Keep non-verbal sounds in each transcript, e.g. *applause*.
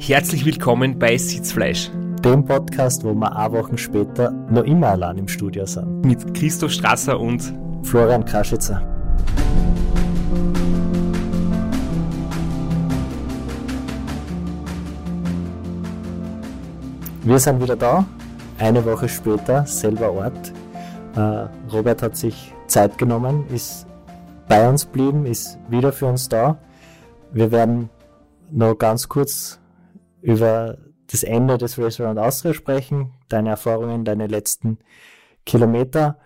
Herzlich willkommen bei Sitzfleisch. Dem Podcast, wo wir ein Wochen später noch immer allein im Studio sind. Mit Christoph Strasser und Florian Kraschitzer. Wir sind wieder da, eine Woche später, selber Ort. Äh, Robert hat sich Zeit genommen, ist bei uns geblieben, ist wieder für uns da. Wir werden noch ganz kurz über das Ende des Restaurant Austria sprechen, deine Erfahrungen, deine letzten Kilometer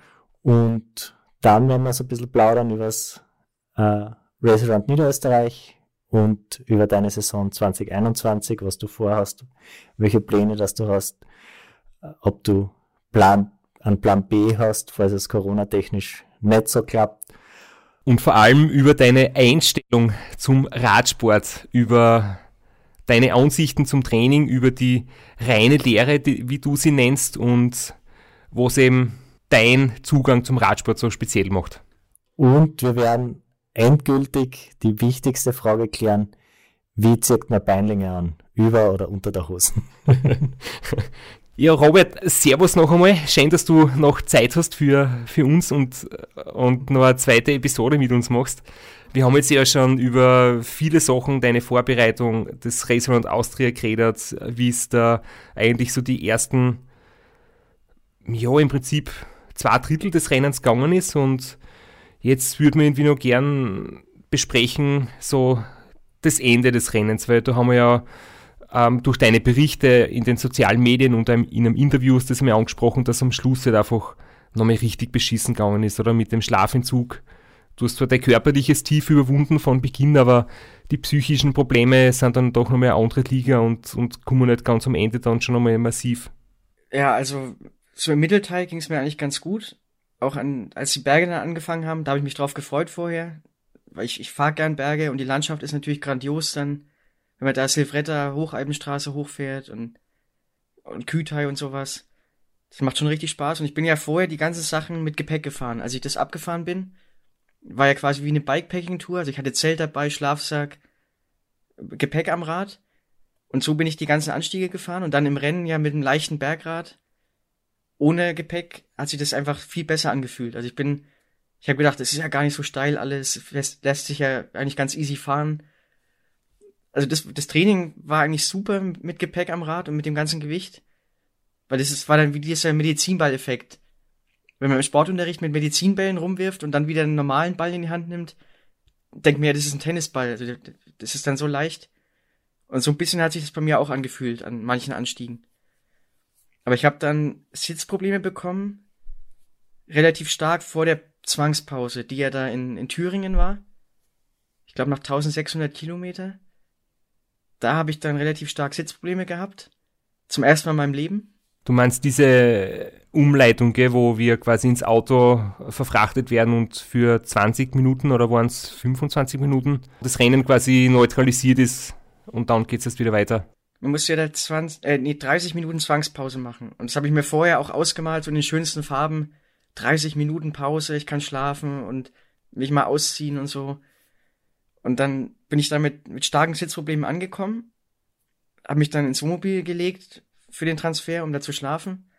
und dann werden wir so ein bisschen plaudern über das äh, Restaurant Niederösterreich und über deine Saison 2021, was du vorhast, welche Pläne das du hast, äh, ob du Plan, einen Plan B hast, falls es Corona-technisch nicht so klappt. Und vor allem über deine Einstellung zum Radsport, über deine Ansichten zum Training, über die reine Lehre, die, wie du sie nennst und was eben dein Zugang zum Radsport so speziell macht. Und wir werden endgültig die wichtigste Frage klären, wie zieht man Beinlinge an? Über oder unter der Hose? *laughs* ja, Robert, Servus noch einmal. Schön, dass du noch Zeit hast für, für uns und, und noch eine zweite Episode mit uns machst. Wir haben jetzt ja schon über viele Sachen, deine Vorbereitung des Restaurant Austria geredet, wie es da eigentlich so die ersten, ja, im Prinzip zwei Drittel des Rennens gegangen ist und jetzt würde man irgendwie noch gern besprechen, so das Ende des Rennens, weil da haben wir ja ähm, durch deine Berichte in den sozialen Medien und in einem Interview hast du mal angesprochen, dass am Schluss halt einfach nochmal richtig beschissen gegangen ist oder? Mit dem Schlafentzug Du hast zwar dein körperliches Tief überwunden von Beginn, aber die psychischen Probleme sind dann doch nochmal eine andere Liga und, und kommen nicht ganz am Ende dann schon nochmal massiv. Ja, also so im Mittelteil ging es mir eigentlich ganz gut. Auch an, als die Berge dann angefangen haben, da habe ich mich drauf gefreut vorher, weil ich, ich fahre gern Berge und die Landschaft ist natürlich grandios dann, wenn man da Silvretta Hochalpenstraße hochfährt und, und Kütai und sowas. Das macht schon richtig Spaß und ich bin ja vorher die ganzen Sachen mit Gepäck gefahren. Als ich das abgefahren bin, war ja quasi wie eine Bikepacking-Tour. Also ich hatte Zelt dabei, Schlafsack, Gepäck am Rad. Und so bin ich die ganzen Anstiege gefahren und dann im Rennen ja mit einem leichten Bergrad. Ohne Gepäck hat sich das einfach viel besser angefühlt. Also ich bin, ich habe gedacht, es ist ja gar nicht so steil alles, lässt, sich ja eigentlich ganz easy fahren. Also das, das Training war eigentlich super mit Gepäck am Rad und mit dem ganzen Gewicht. Weil das ist, war dann wie dieser Medizinball-Effekt wenn man im Sportunterricht mit Medizinbällen rumwirft und dann wieder einen normalen Ball in die Hand nimmt, denkt mir, ja, das ist ein Tennisball. Also das ist dann so leicht. Und so ein bisschen hat sich das bei mir auch angefühlt an manchen Anstiegen. Aber ich habe dann Sitzprobleme bekommen, relativ stark vor der Zwangspause, die ja da in, in Thüringen war. Ich glaube nach 1600 Kilometer. Da habe ich dann relativ stark Sitzprobleme gehabt. Zum ersten Mal in meinem Leben. Du meinst diese Umleitung, gell, wo wir quasi ins Auto verfrachtet werden und für 20 Minuten oder waren es 25 Minuten das Rennen quasi neutralisiert ist und dann geht es erst wieder weiter. Man muss ja da 20, äh, nee, 30 Minuten Zwangspause machen. Und das habe ich mir vorher auch ausgemalt, so in den schönsten Farben. 30 Minuten Pause, ich kann schlafen und mich mal ausziehen und so. Und dann bin ich damit mit starken Sitzproblemen angekommen, habe mich dann ins Wohnmobil gelegt für den Transfer, um da zu schlafen.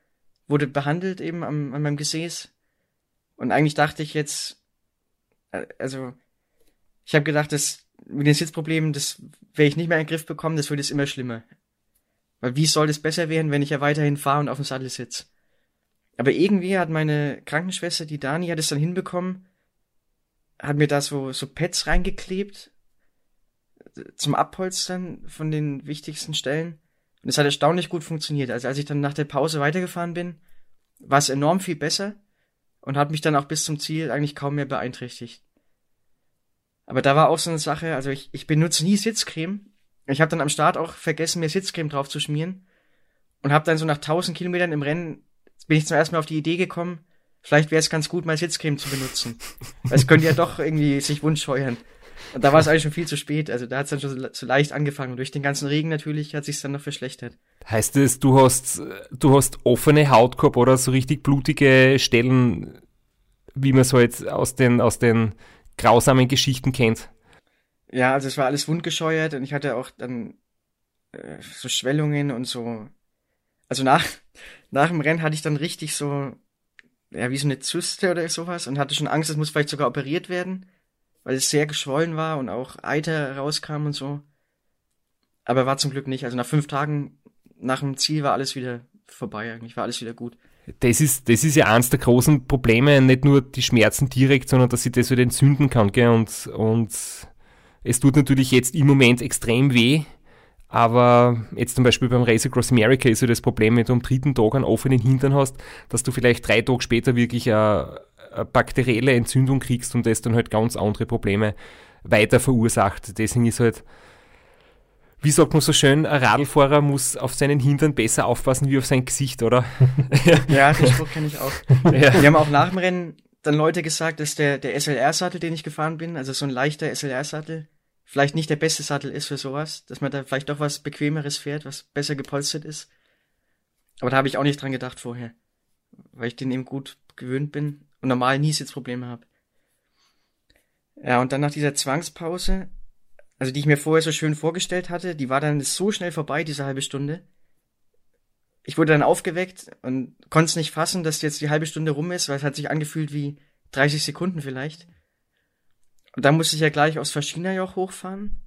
Wurde behandelt eben am, an meinem Gesäß. Und eigentlich dachte ich jetzt, äh, also ich habe gedacht, dass mit den Sitzproblemen, das werde ich nicht mehr in den Griff bekommen, das wird jetzt immer schlimmer. Weil wie soll das besser werden, wenn ich ja weiterhin fahre und auf dem Sattel sitze? Aber irgendwie hat meine Krankenschwester, die Dani, hat es dann hinbekommen, hat mir da so, so Pads reingeklebt zum Abholstern von den wichtigsten Stellen. Und es hat erstaunlich gut funktioniert. Also als ich dann nach der Pause weitergefahren bin, war es enorm viel besser und hat mich dann auch bis zum Ziel eigentlich kaum mehr beeinträchtigt. Aber da war auch so eine Sache, also ich, ich benutze nie Sitzcreme. Ich habe dann am Start auch vergessen, mir Sitzcreme drauf zu schmieren und habe dann so nach 1000 Kilometern im Rennen bin ich zum ersten Mal auf die Idee gekommen, vielleicht wäre es ganz gut, mal Sitzcreme zu benutzen. *laughs* Weil es könnte ja doch irgendwie sich Wunsch scheuern. Und da war es eigentlich schon viel zu spät. Also da hat es dann schon so, so, leicht angefangen. Und durch den ganzen Regen natürlich hat sich dann noch verschlechtert. Heißt es, du hast, du hast offene Haut gehabt oder so richtig blutige Stellen, wie man so jetzt aus den, aus den grausamen Geschichten kennt? Ja, also es war alles wundgescheuert und ich hatte auch dann äh, so Schwellungen und so. Also nach, *laughs* nach dem Rennen hatte ich dann richtig so, ja, wie so eine Zyste oder sowas und hatte schon Angst, es muss vielleicht sogar operiert werden, weil es sehr geschwollen war und auch Eiter rauskam und so. Aber war zum Glück nicht. Also nach fünf Tagen nach dem Ziel war alles wieder vorbei eigentlich, war alles wieder gut. Das ist, das ist ja eines der großen Probleme, nicht nur die Schmerzen direkt, sondern dass sich das wieder entzünden kann, gell? Und, und es tut natürlich jetzt im Moment extrem weh, aber jetzt zum Beispiel beim Race Across America ist ja das Problem, wenn du am dritten Tag einen offenen Hintern hast, dass du vielleicht drei Tage später wirklich eine bakterielle Entzündung kriegst und das dann halt ganz andere Probleme weiter verursacht. Deswegen ist halt, wie sagt man so schön, ein Radlfahrer muss auf seinen Hintern besser aufpassen wie auf sein Gesicht, oder? *laughs* ja, den Spruch kenne ich auch. Ja. Wir haben auch nach dem Rennen dann Leute gesagt, dass der, der SLR-Sattel, den ich gefahren bin, also so ein leichter SLR-Sattel, vielleicht nicht der beste Sattel ist für sowas, dass man da vielleicht doch was bequemeres fährt, was besser gepolstert ist. Aber da habe ich auch nicht dran gedacht vorher, weil ich den eben gut gewöhnt bin und normal nie Sitzprobleme habe. Ja, und dann nach dieser Zwangspause, also die ich mir vorher so schön vorgestellt hatte, die war dann so schnell vorbei, diese halbe Stunde. Ich wurde dann aufgeweckt und konnte es nicht fassen, dass jetzt die halbe Stunde rum ist, weil es hat sich angefühlt wie 30 Sekunden vielleicht. Und dann musste ich ja gleich aus Faschinerjoch hochfahren.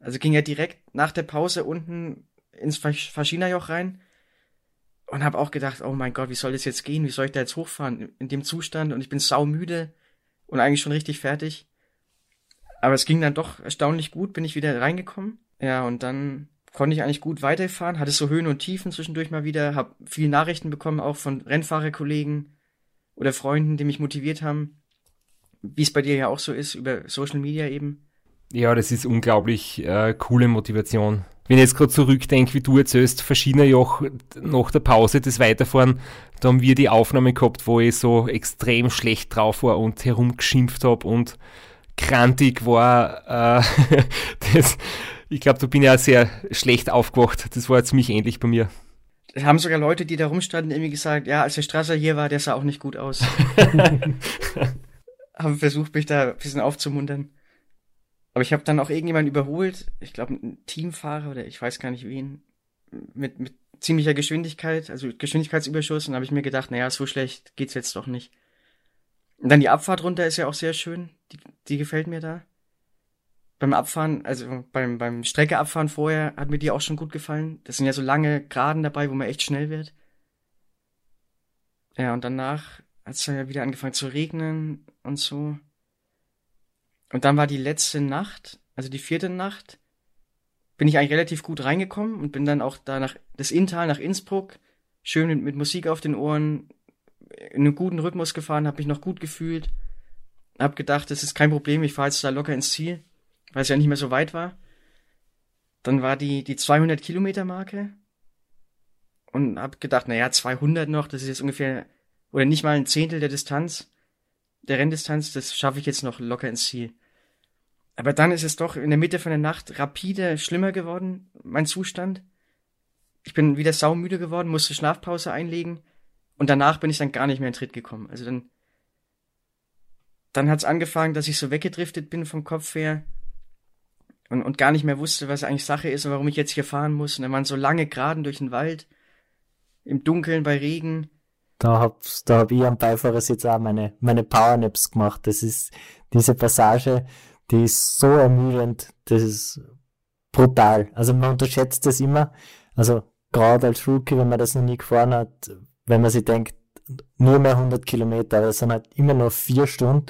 Also ging ja direkt nach der Pause unten ins Faschinerjoch rein. Und habe auch gedacht, oh mein Gott, wie soll das jetzt gehen? Wie soll ich da jetzt hochfahren in dem Zustand? Und ich bin saumüde und eigentlich schon richtig fertig. Aber es ging dann doch erstaunlich gut, bin ich wieder reingekommen. Ja, und dann konnte ich eigentlich gut weiterfahren, hatte so Höhen und Tiefen zwischendurch mal wieder, habe viele Nachrichten bekommen, auch von Rennfahrerkollegen oder Freunden, die mich motiviert haben wie es bei dir ja auch so ist, über Social Media eben. Ja, das ist unglaublich äh, coole Motivation. Wenn ich jetzt gerade zurückdenke, wie du erzählst, verschiedener Joch nach der Pause das Weiterfahren, da haben wir die Aufnahme gehabt, wo ich so extrem schlecht drauf war und herumgeschimpft habe und krantig war. Äh, *laughs* das, ich glaube, da bin ja sehr schlecht aufgewacht. Das war ziemlich ähnlich bei mir. Es haben sogar Leute, die da rumstanden, irgendwie gesagt, ja, als der Strasser hier war, der sah auch nicht gut aus. *laughs* habe versucht, mich da ein bisschen aufzumuntern. Aber ich habe dann auch irgendjemanden überholt, ich glaube ein Teamfahrer oder ich weiß gar nicht wen, mit, mit ziemlicher Geschwindigkeit, also Geschwindigkeitsüberschuss, und habe ich mir gedacht, naja, so schlecht geht's jetzt doch nicht. Und dann die Abfahrt runter ist ja auch sehr schön, die, die gefällt mir da. Beim Abfahren, also beim, beim Streckeabfahren vorher hat mir die auch schon gut gefallen. Das sind ja so lange Geraden dabei, wo man echt schnell wird. Ja, und danach hat es ja wieder angefangen zu regnen und so. Und dann war die letzte Nacht, also die vierte Nacht, bin ich eigentlich relativ gut reingekommen und bin dann auch da nach das Inntal nach Innsbruck, schön mit, mit Musik auf den Ohren, in einem guten Rhythmus gefahren, habe mich noch gut gefühlt, hab gedacht, das ist kein Problem, ich fahre jetzt da locker ins Ziel, weil es ja nicht mehr so weit war. Dann war die die 200 Kilometer Marke und hab gedacht, na ja, 200 noch, das ist jetzt ungefähr oder nicht mal ein Zehntel der Distanz, der Renndistanz, das schaffe ich jetzt noch locker ins Ziel. Aber dann ist es doch in der Mitte von der Nacht rapide schlimmer geworden, mein Zustand. Ich bin wieder saumüde geworden, musste Schlafpause einlegen und danach bin ich dann gar nicht mehr in Tritt gekommen. Also dann, dann hat's angefangen, dass ich so weggedriftet bin vom Kopf her und, und gar nicht mehr wusste, was eigentlich Sache ist und warum ich jetzt hier fahren muss. Und dann waren so lange Geraden durch den Wald, im Dunkeln bei Regen da hab, da hab ich am Beifahrersitz auch meine, meine Powernaps gemacht. Das ist, diese Passage, die ist so ermüdend, das ist brutal. Also man unterschätzt das immer. Also gerade als Rookie, wenn man das noch nie gefahren hat, wenn man sich denkt, nur mehr 100 Kilometer, das sind halt immer noch vier Stunden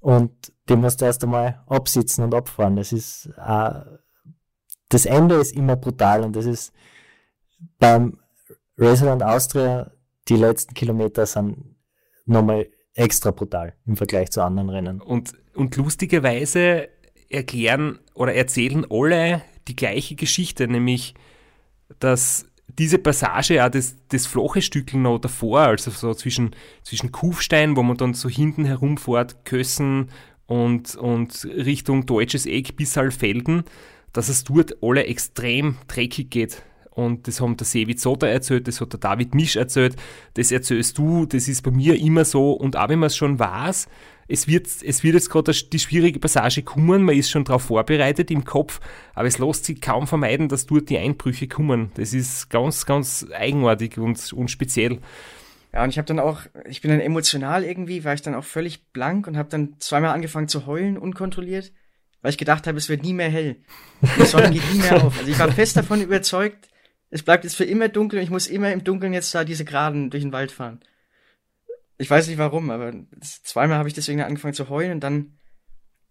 und die musst du erst einmal absitzen und abfahren. Das ist, äh, das Ende ist immer brutal und das ist beim Racerland Austria die letzten Kilometer sind nochmal extra brutal im Vergleich zu anderen Rennen. Und, und lustigerweise erklären oder erzählen alle die gleiche Geschichte, nämlich, dass diese Passage, ja, das, das flache Stück noch davor, also so zwischen, zwischen Kufstein, wo man dann so hinten herumfährt, Kössen und, und Richtung Deutsches Eck bis Alfelden, dass es dort alle extrem dreckig geht Und das haben der Sevi Zotter erzählt, das hat der David Misch erzählt, das erzählst du, das ist bei mir immer so. Und auch wenn man es schon weiß, es wird, es wird jetzt gerade die schwierige Passage kommen, man ist schon darauf vorbereitet im Kopf, aber es lässt sich kaum vermeiden, dass dort die Einbrüche kommen. Das ist ganz, ganz eigenartig und, und speziell. Ja, und ich habe dann auch, ich bin dann emotional irgendwie, war ich dann auch völlig blank und habe dann zweimal angefangen zu heulen, unkontrolliert, weil ich gedacht habe, es wird nie mehr hell. Die Sonne geht nie mehr auf. Also ich war fest davon überzeugt, es bleibt jetzt für immer dunkel und ich muss immer im Dunkeln jetzt da diese Geraden durch den Wald fahren. Ich weiß nicht warum, aber zweimal habe ich deswegen angefangen zu heulen und dann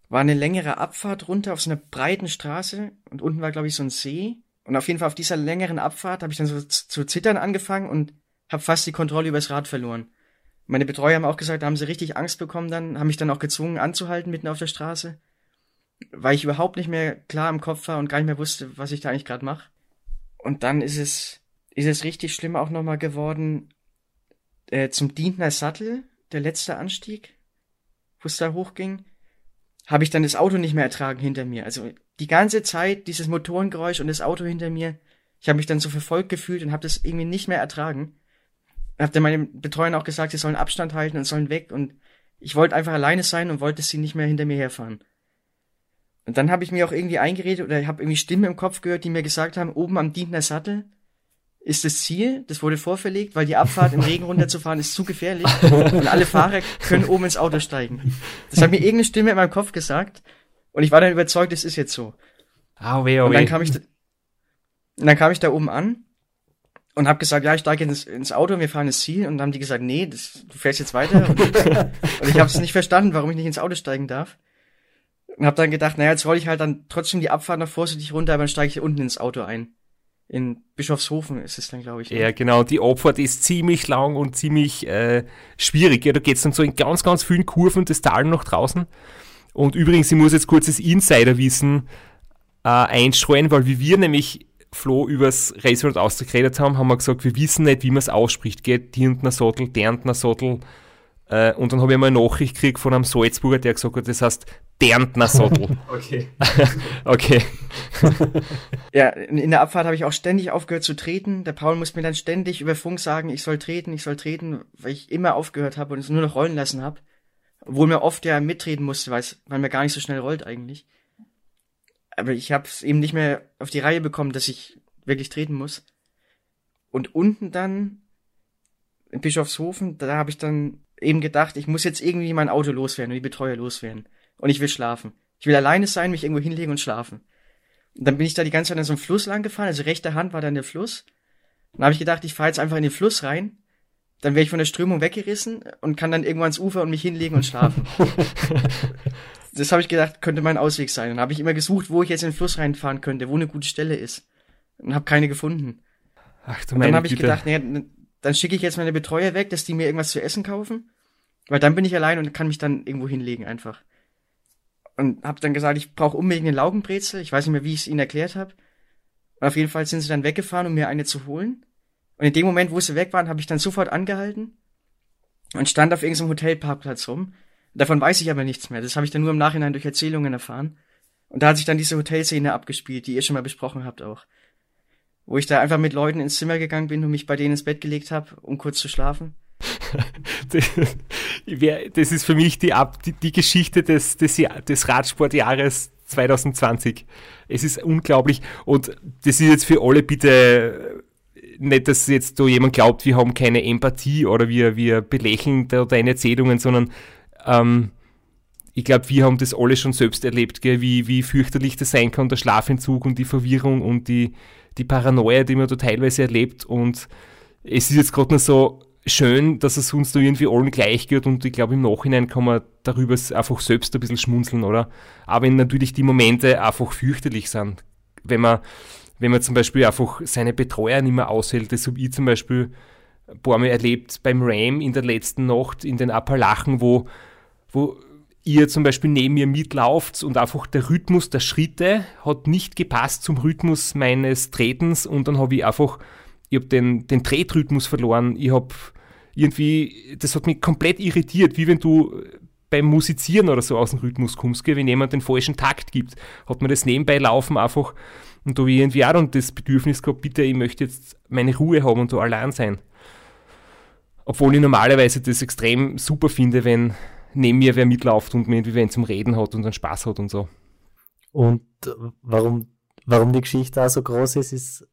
war eine längere Abfahrt runter auf so einer breiten Straße und unten war, glaube ich, so ein See. Und auf jeden Fall auf dieser längeren Abfahrt habe ich dann so zu zittern angefangen und habe fast die Kontrolle übers Rad verloren. Meine Betreuer haben auch gesagt, da haben sie richtig Angst bekommen dann, haben mich dann auch gezwungen anzuhalten mitten auf der Straße, weil ich überhaupt nicht mehr klar im Kopf war und gar nicht mehr wusste, was ich da eigentlich gerade mache. Und dann ist es, ist es richtig schlimm auch nochmal geworden äh, zum Dientner Sattel, der letzte Anstieg, wo es da hochging, habe ich dann das Auto nicht mehr ertragen hinter mir. Also die ganze Zeit dieses Motorengeräusch und das Auto hinter mir, ich habe mich dann so verfolgt gefühlt und habe das irgendwie nicht mehr ertragen. Hab dann meinen Betreuern auch gesagt, sie sollen Abstand halten und sollen weg und ich wollte einfach alleine sein und wollte, sie nicht mehr hinter mir herfahren. Und dann habe ich mir auch irgendwie eingeredet oder ich habe irgendwie Stimmen im Kopf gehört, die mir gesagt haben, oben am Dientner Sattel ist das Ziel, das wurde vorverlegt, weil die Abfahrt im Regen runterzufahren ist zu gefährlich und alle Fahrer können oben ins Auto steigen. Das hat mir irgendeine Stimme in meinem Kopf gesagt und ich war dann überzeugt, es ist jetzt so. Oh, weh, oh, und dann kam ich, und dann kam ich da oben an und habe gesagt, ja, ich steige ins, ins Auto und wir fahren ins Ziel. Und dann haben die gesagt, nee, das, du fährst jetzt weiter. Und, und ich habe es nicht verstanden, warum ich nicht ins Auto steigen darf und habe dann gedacht, naja, jetzt roll ich halt dann trotzdem die Abfahrt noch vorsichtig runter, aber dann steige ich unten ins Auto ein. In Bischofshofen ist es dann, glaube ich. Ne? Ja, genau. Die Abfahrt ist ziemlich lang und ziemlich äh, schwierig. Ja, da geht's dann so in ganz, ganz vielen Kurven des Tal nach draußen. Und übrigens, ich muss jetzt kurz das Insiderwissen äh, einstreuen, weil wie wir nämlich Flo übers Raceworld ausgeredet haben, haben wir gesagt, wir wissen nicht, wie man es ausspricht. Geht Dirntner Sottel, Derntner Sottel, äh, und dann habe ich mal eine Nachricht gekriegt von einem Salzburger, der gesagt hat, das heißt Derntner Sattel. *laughs* okay. *laughs* okay. *laughs* ja, in der Abfahrt habe ich auch ständig aufgehört zu treten. Der Paul muss mir dann ständig über Funk sagen, ich soll treten, ich soll treten, weil ich immer aufgehört habe und es nur noch rollen lassen habe. Obwohl mir oft ja mittreten musste, weil man gar nicht so schnell rollt eigentlich. Aber ich habe es eben nicht mehr auf die Reihe bekommen, dass ich wirklich treten muss. Und unten dann in Bischofshofen, da habe ich dann eben gedacht, ich muss jetzt irgendwie mein Auto loswerden und die Betreuer loswerden. Und ich will schlafen. Ich will alleine sein, mich irgendwo hinlegen und schlafen. Und dann bin ich da die ganze Zeit an so einem Fluss lang gefahren, also rechte Hand war dann der Fluss. Dann habe ich gedacht, ich fahre jetzt einfach in den Fluss rein. Dann wäre ich von der Strömung weggerissen und kann dann irgendwann ans Ufer und mich hinlegen und schlafen. *laughs* das habe ich gedacht, könnte mein Ausweg sein. Dann habe ich immer gesucht, wo ich jetzt in den Fluss reinfahren könnte, wo eine gute Stelle ist. Und habe keine gefunden. Ach du meine und dann habe ich gedacht, nee, dann schicke ich jetzt meine Betreuer weg, dass die mir irgendwas zu essen kaufen. Weil dann bin ich allein und kann mich dann irgendwo hinlegen einfach. Und hab dann gesagt, ich brauche unbedingt eine Laugenbrezel. Ich weiß nicht mehr, wie ich es ihnen erklärt habe. Und auf jeden Fall sind sie dann weggefahren, um mir eine zu holen. Und in dem Moment, wo sie weg waren, habe ich dann sofort angehalten und stand auf irgendeinem Hotelparkplatz rum. Davon weiß ich aber nichts mehr. Das habe ich dann nur im Nachhinein durch Erzählungen erfahren. Und da hat sich dann diese Hotelszene abgespielt, die ihr schon mal besprochen habt auch wo ich da einfach mit Leuten ins Zimmer gegangen bin und mich bei denen ins Bett gelegt habe, um kurz zu schlafen. *laughs* das ist für mich die, die, Geschichte des, des, des Radsportjahres 2020. Es ist unglaublich und das ist jetzt für alle bitte nicht, dass jetzt da jemand glaubt, wir haben keine Empathie oder wir, wir belächeln deine Erzählungen, sondern ähm, ich glaube, wir haben das alle schon selbst erlebt, gell? Wie, wie fürchterlich das sein kann, der Schlafentzug und die Verwirrung und die, die Paranoia, die man da teilweise erlebt. Und es ist jetzt gerade nur so schön, dass es uns da irgendwie allen gleich geht und ich glaube, im Nachhinein kann man darüber einfach selbst ein bisschen schmunzeln, oder? Aber wenn natürlich die Momente einfach fürchterlich sind, wenn man, wenn man zum Beispiel einfach seine Betreuer nicht mehr aushält, das habe ich zum Beispiel ein paar Mal erlebt beim Ram in der letzten Nacht in den Appalachen, wo, wo ihr zum Beispiel neben mir mitlauft und einfach der Rhythmus der Schritte hat nicht gepasst zum Rhythmus meines Tretens und dann habe ich einfach, ich habe den, den Tretrhythmus verloren. Ich habe irgendwie, das hat mich komplett irritiert, wie wenn du beim Musizieren oder so aus dem Rhythmus kommst, gell? wenn jemand den falschen Takt gibt, hat man das nebenbei laufen einfach Und da habe ich irgendwie auch dann das Bedürfnis gehabt, bitte, ich möchte jetzt meine Ruhe haben und da allein sein. Obwohl ich normalerweise das extrem super finde, wenn neben mir wer mitläuft und mir irgendwie wen zum Reden hat und einen Spaß hat und so. Und warum, warum die Geschichte auch so groß ist, ist,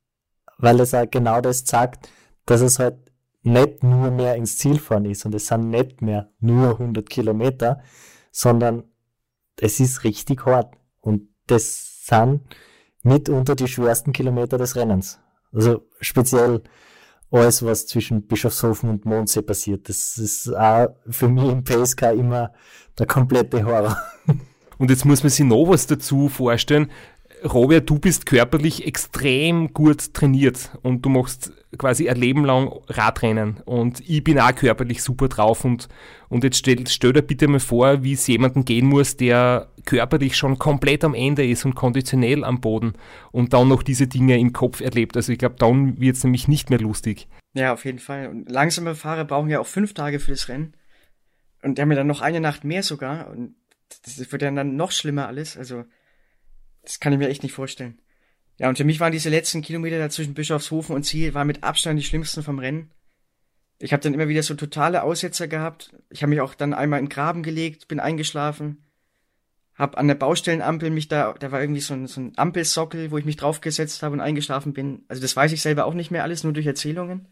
weil es auch genau das sagt, dass es halt nicht nur mehr ins Ziel fahren ist und es sind nicht mehr nur 100 Kilometer, sondern es ist richtig hart und das sind mitunter die schwersten Kilometer des Rennens. Also speziell alles, was zwischen Bischofshofen und Mondsee passiert. Das ist auch für mich im PSK immer der komplette Horror. *laughs* Und jetzt muss man sich noch was dazu vorstellen. Robert, du bist körperlich extrem gut trainiert und du machst quasi ein Leben lang Radrennen und ich bin auch körperlich super drauf und, und jetzt stell, stell dir bitte mal vor, wie es jemandem gehen muss, der körperlich schon komplett am Ende ist und konditionell am Boden und dann noch diese Dinge im Kopf erlebt. Also ich glaube, dann wird es nämlich nicht mehr lustig. Ja, auf jeden Fall. Und langsame Fahrer brauchen ja auch fünf Tage für das Rennen. Und die haben ja dann noch eine Nacht mehr sogar. Und das wird dann noch schlimmer alles. Also das kann ich mir echt nicht vorstellen. Ja, und für mich waren diese letzten Kilometer da zwischen Bischofshofen und Ziel war mit Abstand die schlimmsten vom Rennen. Ich habe dann immer wieder so totale Aussetzer gehabt. Ich habe mich auch dann einmal in den Graben gelegt, bin eingeschlafen, hab an der Baustellenampel mich da, da war irgendwie so ein, so ein Ampelsockel, wo ich mich draufgesetzt habe und eingeschlafen bin. Also das weiß ich selber auch nicht mehr alles, nur durch Erzählungen.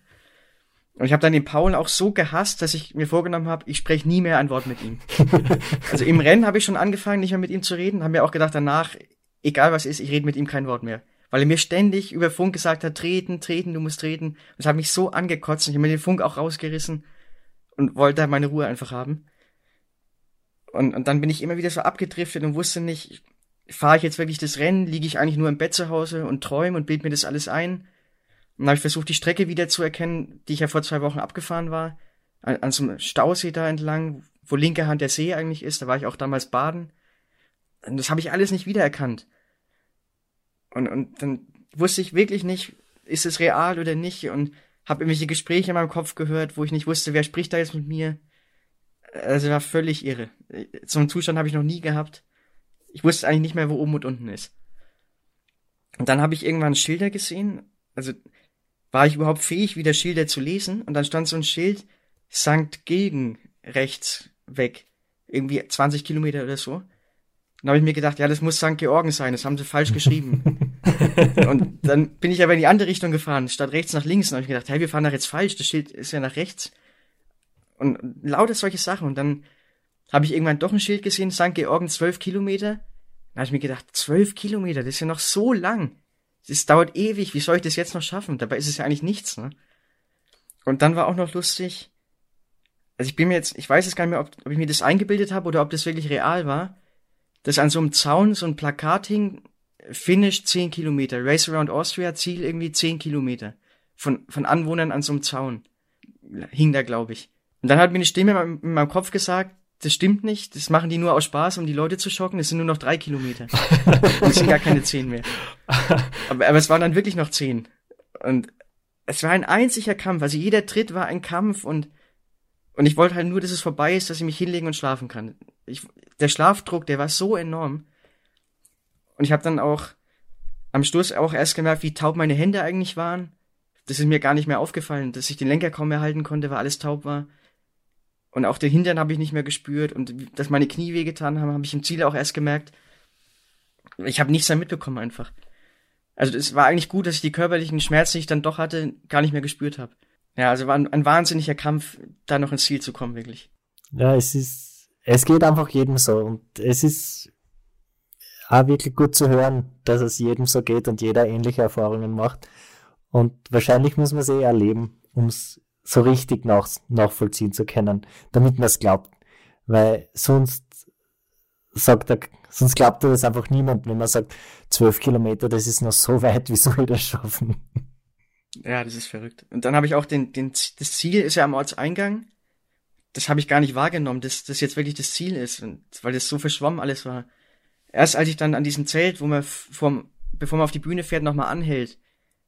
Und ich habe dann den Paul auch so gehasst, dass ich mir vorgenommen habe, ich spreche nie mehr ein Wort mit ihm. *laughs* also im Rennen habe ich schon angefangen, nicht mehr mit ihm zu reden, haben mir auch gedacht danach, egal was ist, ich rede mit ihm kein Wort mehr. Weil er mir ständig über Funk gesagt hat, treten, treten, du musst treten. Und das hat mich so angekotzt. Ich habe mir den Funk auch rausgerissen und wollte meine Ruhe einfach haben. Und, und dann bin ich immer wieder so abgedriftet und wusste nicht, fahre ich jetzt wirklich das Rennen, liege ich eigentlich nur im Bett zu Hause und träume und bild mir das alles ein. Und dann habe ich versucht, die Strecke wieder zu erkennen, die ich ja vor zwei Wochen abgefahren war, an, an so einem Stausee da entlang, wo linke Hand der See eigentlich ist. Da war ich auch damals baden. Und das habe ich alles nicht wiedererkannt. Und, und dann wusste ich wirklich nicht, ist es real oder nicht und habe irgendwelche Gespräche in meinem Kopf gehört, wo ich nicht wusste, wer spricht da jetzt mit mir. Also war völlig irre. So einen Zustand habe ich noch nie gehabt. Ich wusste eigentlich nicht mehr, wo oben und unten ist. Und dann habe ich irgendwann Schilder gesehen. Also war ich überhaupt fähig, wieder Schilder zu lesen? Und dann stand so ein Schild, Sankt Gegen rechts weg. Irgendwie 20 Kilometer oder so. Dann habe ich mir gedacht, ja, das muss St. Georgen sein, das haben sie falsch *laughs* geschrieben. und dann bin ich aber in die andere Richtung gefahren, statt rechts nach links. Und habe ich gedacht, hey, wir fahren doch jetzt falsch, das Schild ist ja nach rechts. Und lauter solche Sachen. Und dann habe ich irgendwann doch ein Schild gesehen, St. Georgen zwölf Kilometer. Dann habe ich mir gedacht, zwölf Kilometer, das ist ja noch so lang. Das dauert ewig, wie soll ich das jetzt noch schaffen? Dabei ist es ja eigentlich nichts, ne? Und dann war auch noch lustig, also ich bin mir jetzt, ich weiß jetzt gar nicht mehr, ob, ob ich mir das eingebildet habe oder ob das wirklich real war dass an so einem Zaun so ein Plakat hing, Finish 10 Kilometer, Race Around Austria, Ziel irgendwie 10 Kilometer. Von, von Anwohnern an so einem Zaun. Hing da, glaube ich. Und dann hat mir eine Stimme in meinem Kopf gesagt, das stimmt nicht, das machen die nur aus Spaß, um die Leute zu schocken, es sind nur noch drei Kilometer. *laughs* Es sind gar keine zehn mehr. Aber, aber es waren dann wirklich noch zehn. Und es war ein einziger Kampf, also jeder Tritt war ein Kampf und, und ich wollte halt nur, dass es vorbei ist, dass ich mich hinlegen und schlafen kann. Ich, der Schlafdruck, der war so enorm. Und ich habe dann auch am Schluss auch erst gemerkt, wie taub meine Hände eigentlich waren. Das ist mir gar nicht mehr aufgefallen, dass ich den Lenker kaum mehr halten konnte, weil alles taub war. Und auch den Hintern habe ich nicht mehr gespürt und dass meine Knie wehgetan haben, habe ich im Ziel auch erst gemerkt. Ich habe nichts mehr mitbekommen einfach. Also es war eigentlich gut, dass ich die körperlichen Schmerzen, die ich dann doch hatte, gar nicht mehr gespürt habe. Ja, also war ein, ein wahnsinniger Kampf, da noch ins Ziel zu kommen, wirklich. Ja, es ist es geht einfach jedem so und es ist auch wirklich gut zu hören, dass es jedem so geht und jeder ähnliche Erfahrungen macht. Und wahrscheinlich muss man es eh erleben, um es so richtig nach, nachvollziehen zu können, damit man es glaubt. Weil sonst sagt er, sonst glaubt er das einfach niemand, wenn man sagt, zwölf Kilometer, das ist noch so weit, *laughs* wie soll ich das schaffen? Ja, das ist verrückt. Und dann habe ich auch den, den, das Ziel ist ja am Ortseingang das habe ich gar nicht wahrgenommen, dass das jetzt wirklich das Ziel ist, und, weil das so verschwommen alles war. Erst als ich dann an diesem Zelt, wo man vor, bevor man auf die Bühne fährt, nochmal anhält,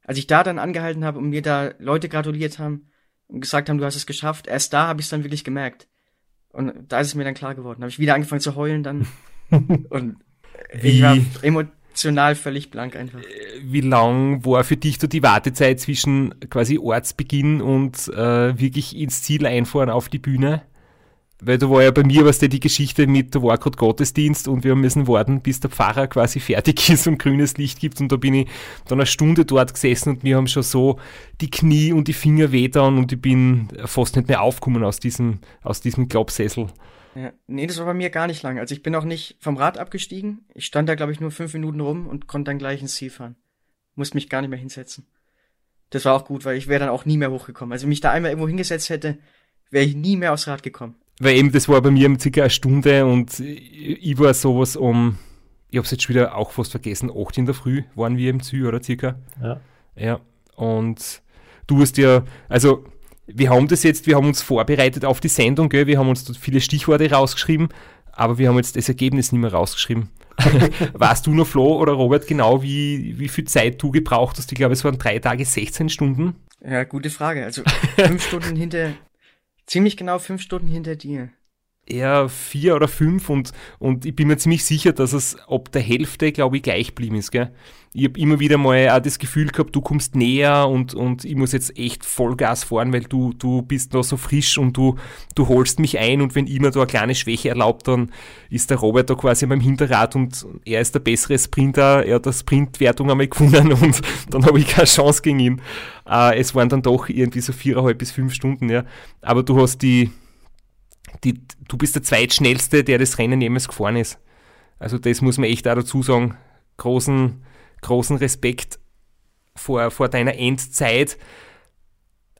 als ich da dann angehalten habe und mir da Leute gratuliert haben und gesagt haben, du hast es geschafft, erst da habe ich es dann wirklich gemerkt. Und da ist es mir dann klar geworden. Habe ich wieder angefangen zu heulen dann. *laughs* und Wie? ich war emo emotional völlig blank einfach. Äh, wie lang war für dich da die Wartezeit zwischen quasi Ortsbeginn und äh, wirklich ins Ziel einfahren auf die Bühne? Weil da war ja bei mir, was der die Geschichte mit, da war gerade Gottesdienst und wir müssen warten, bis der Pfarrer quasi *laughs* fertig ist und grünes Licht gibt. Und da bin ich dann eine Stunde dort gesessen und mir haben schon so die Knie und die Finger wehtan und ich bin fast nicht mehr aufgekommen aus diesem, aus diesem Glaubsessel. Ja, nee, das war bei mir gar nicht lang. Also ich bin auch nicht vom Rad abgestiegen. Ich stand da, glaube ich, nur fünf Minuten rum und konnte dann gleich ins Ziel fahren. Musste mich gar nicht mehr hinsetzen. Das war auch gut, weil ich wäre dann auch nie mehr hochgekommen. Also mich da einmal irgendwo hingesetzt hätte, wäre ich nie mehr aufs Rad gekommen. Weil eben, das war bei mir circa eine Stunde und ich war sowas um, ich hab's jetzt schon wieder auch fast vergessen, 8 in der Früh waren wir im Zü, oder circa? Ja. Ja, und du hast ja, also wir haben das jetzt, wir haben uns vorbereitet auf die Sendung, gell? wir haben uns viele Stichworte rausgeschrieben, aber wir haben jetzt das Ergebnis nicht mehr rausgeschrieben. *laughs* Warst du noch Flo oder Robert genau, wie, wie viel Zeit du gebraucht hast? Ich glaube, es waren drei Tage, 16 Stunden. Ja, gute Frage. Also *laughs* fünf Stunden hinter, ziemlich genau fünf Stunden hinter dir. Eher vier oder fünf und, und ich bin mir ziemlich sicher, dass es ab der Hälfte, glaube ich, gleich geblieben ist. Gell? Ich habe immer wieder mal auch das Gefühl gehabt, du kommst näher und, und ich muss jetzt echt Vollgas fahren, weil du, du bist noch so frisch und du, du holst mich ein und wenn immer da eine kleine Schwäche erlaubt, dann ist der Robert da quasi beim Hinterrad und er ist der bessere Sprinter, er hat die Sprintwertung einmal gewonnen *laughs* und dann habe ich keine Chance gegen ihn. Äh, es waren dann doch irgendwie so viereinhalb bis fünf Stunden, ja. Aber du hast die, die, du bist der zweitschnellste, der das Rennen jemals gefahren ist. Also das muss man echt auch dazu sagen. Großen, großen Respekt vor, vor deiner Endzeit.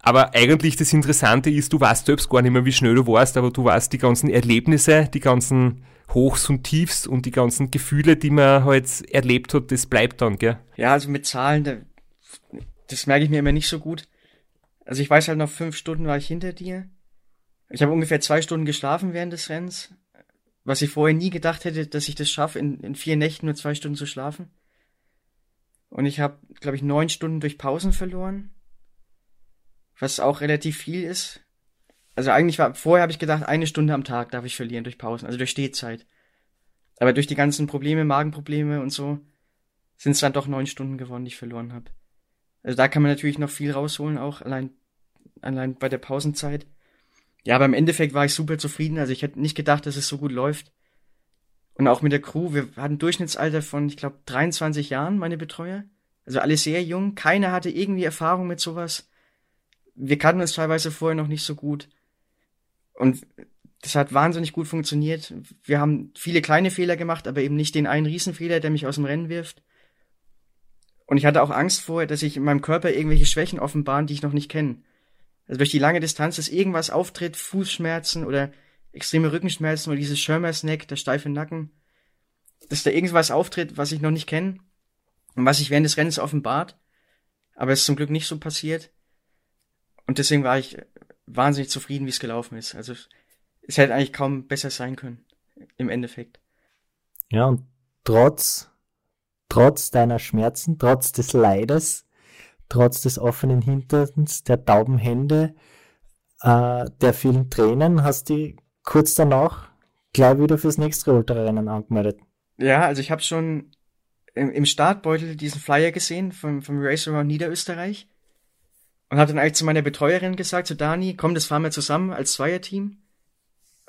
Aber eigentlich das Interessante ist, du weißt selbst gar nicht mehr, wie schnell du warst, aber du weißt die ganzen Erlebnisse, die ganzen Hochs und Tiefs und die ganzen Gefühle, die man halt erlebt hat, das bleibt dann, gell? Ja, also mit Zahlen, das merke ich mir immer nicht so gut. Also ich weiß halt, noch fünf Stunden war ich hinter dir. Ich habe ungefähr zwei Stunden geschlafen während des Rennens, was ich vorher nie gedacht hätte, dass ich das schaffe, in, in vier Nächten nur zwei Stunden zu schlafen. Und ich habe, glaube ich, neun Stunden durch Pausen verloren, was auch relativ viel ist. Also eigentlich war, vorher habe ich gedacht, eine Stunde am Tag darf ich verlieren durch Pausen, also durch Stehzeit. Aber durch die ganzen Probleme, Magenprobleme und so, sind es dann doch neun Stunden geworden, die ich verloren habe. Also da kann man natürlich noch viel rausholen, auch allein, allein bei der Pausenzeit. Ja, aber im Endeffekt war ich super zufrieden. Also ich hätte nicht gedacht, dass es so gut läuft. Und auch mit der Crew, wir hatten Durchschnittsalter von, ich glaube, 23 Jahren, meine Betreuer. Also alle sehr jung. Keiner hatte irgendwie Erfahrung mit sowas. Wir kannten uns teilweise vorher noch nicht so gut. Und das hat wahnsinnig gut funktioniert. Wir haben viele kleine Fehler gemacht, aber eben nicht den einen Riesenfehler, der mich aus dem Rennen wirft. Und ich hatte auch Angst vorher, dass ich in meinem Körper irgendwelche Schwächen offenbaren, die ich noch nicht kenne. Also durch die lange Distanz, dass irgendwas auftritt, Fußschmerzen oder extreme Rückenschmerzen oder dieses Schirmer's Neck, der steife Nacken, dass da irgendwas auftritt, was ich noch nicht kenne und was sich während des Rennens offenbart. Aber es ist zum Glück nicht so passiert. Und deswegen war ich wahnsinnig zufrieden, wie es gelaufen ist. Also es hätte eigentlich kaum besser sein können, im Endeffekt. Ja, und trotz, trotz deiner Schmerzen, trotz des Leides, trotz des offenen Hinterns, der tauben Hände, äh, der vielen Tränen, hast du kurz danach gleich wieder fürs nächste Ultrarennen angemeldet. Ja, also ich habe schon im, im, Startbeutel diesen Flyer gesehen vom, vom Race Around Niederösterreich und habe dann eigentlich zu meiner Betreuerin gesagt, zu Dani, komm, das fahren wir zusammen als Zweierteam.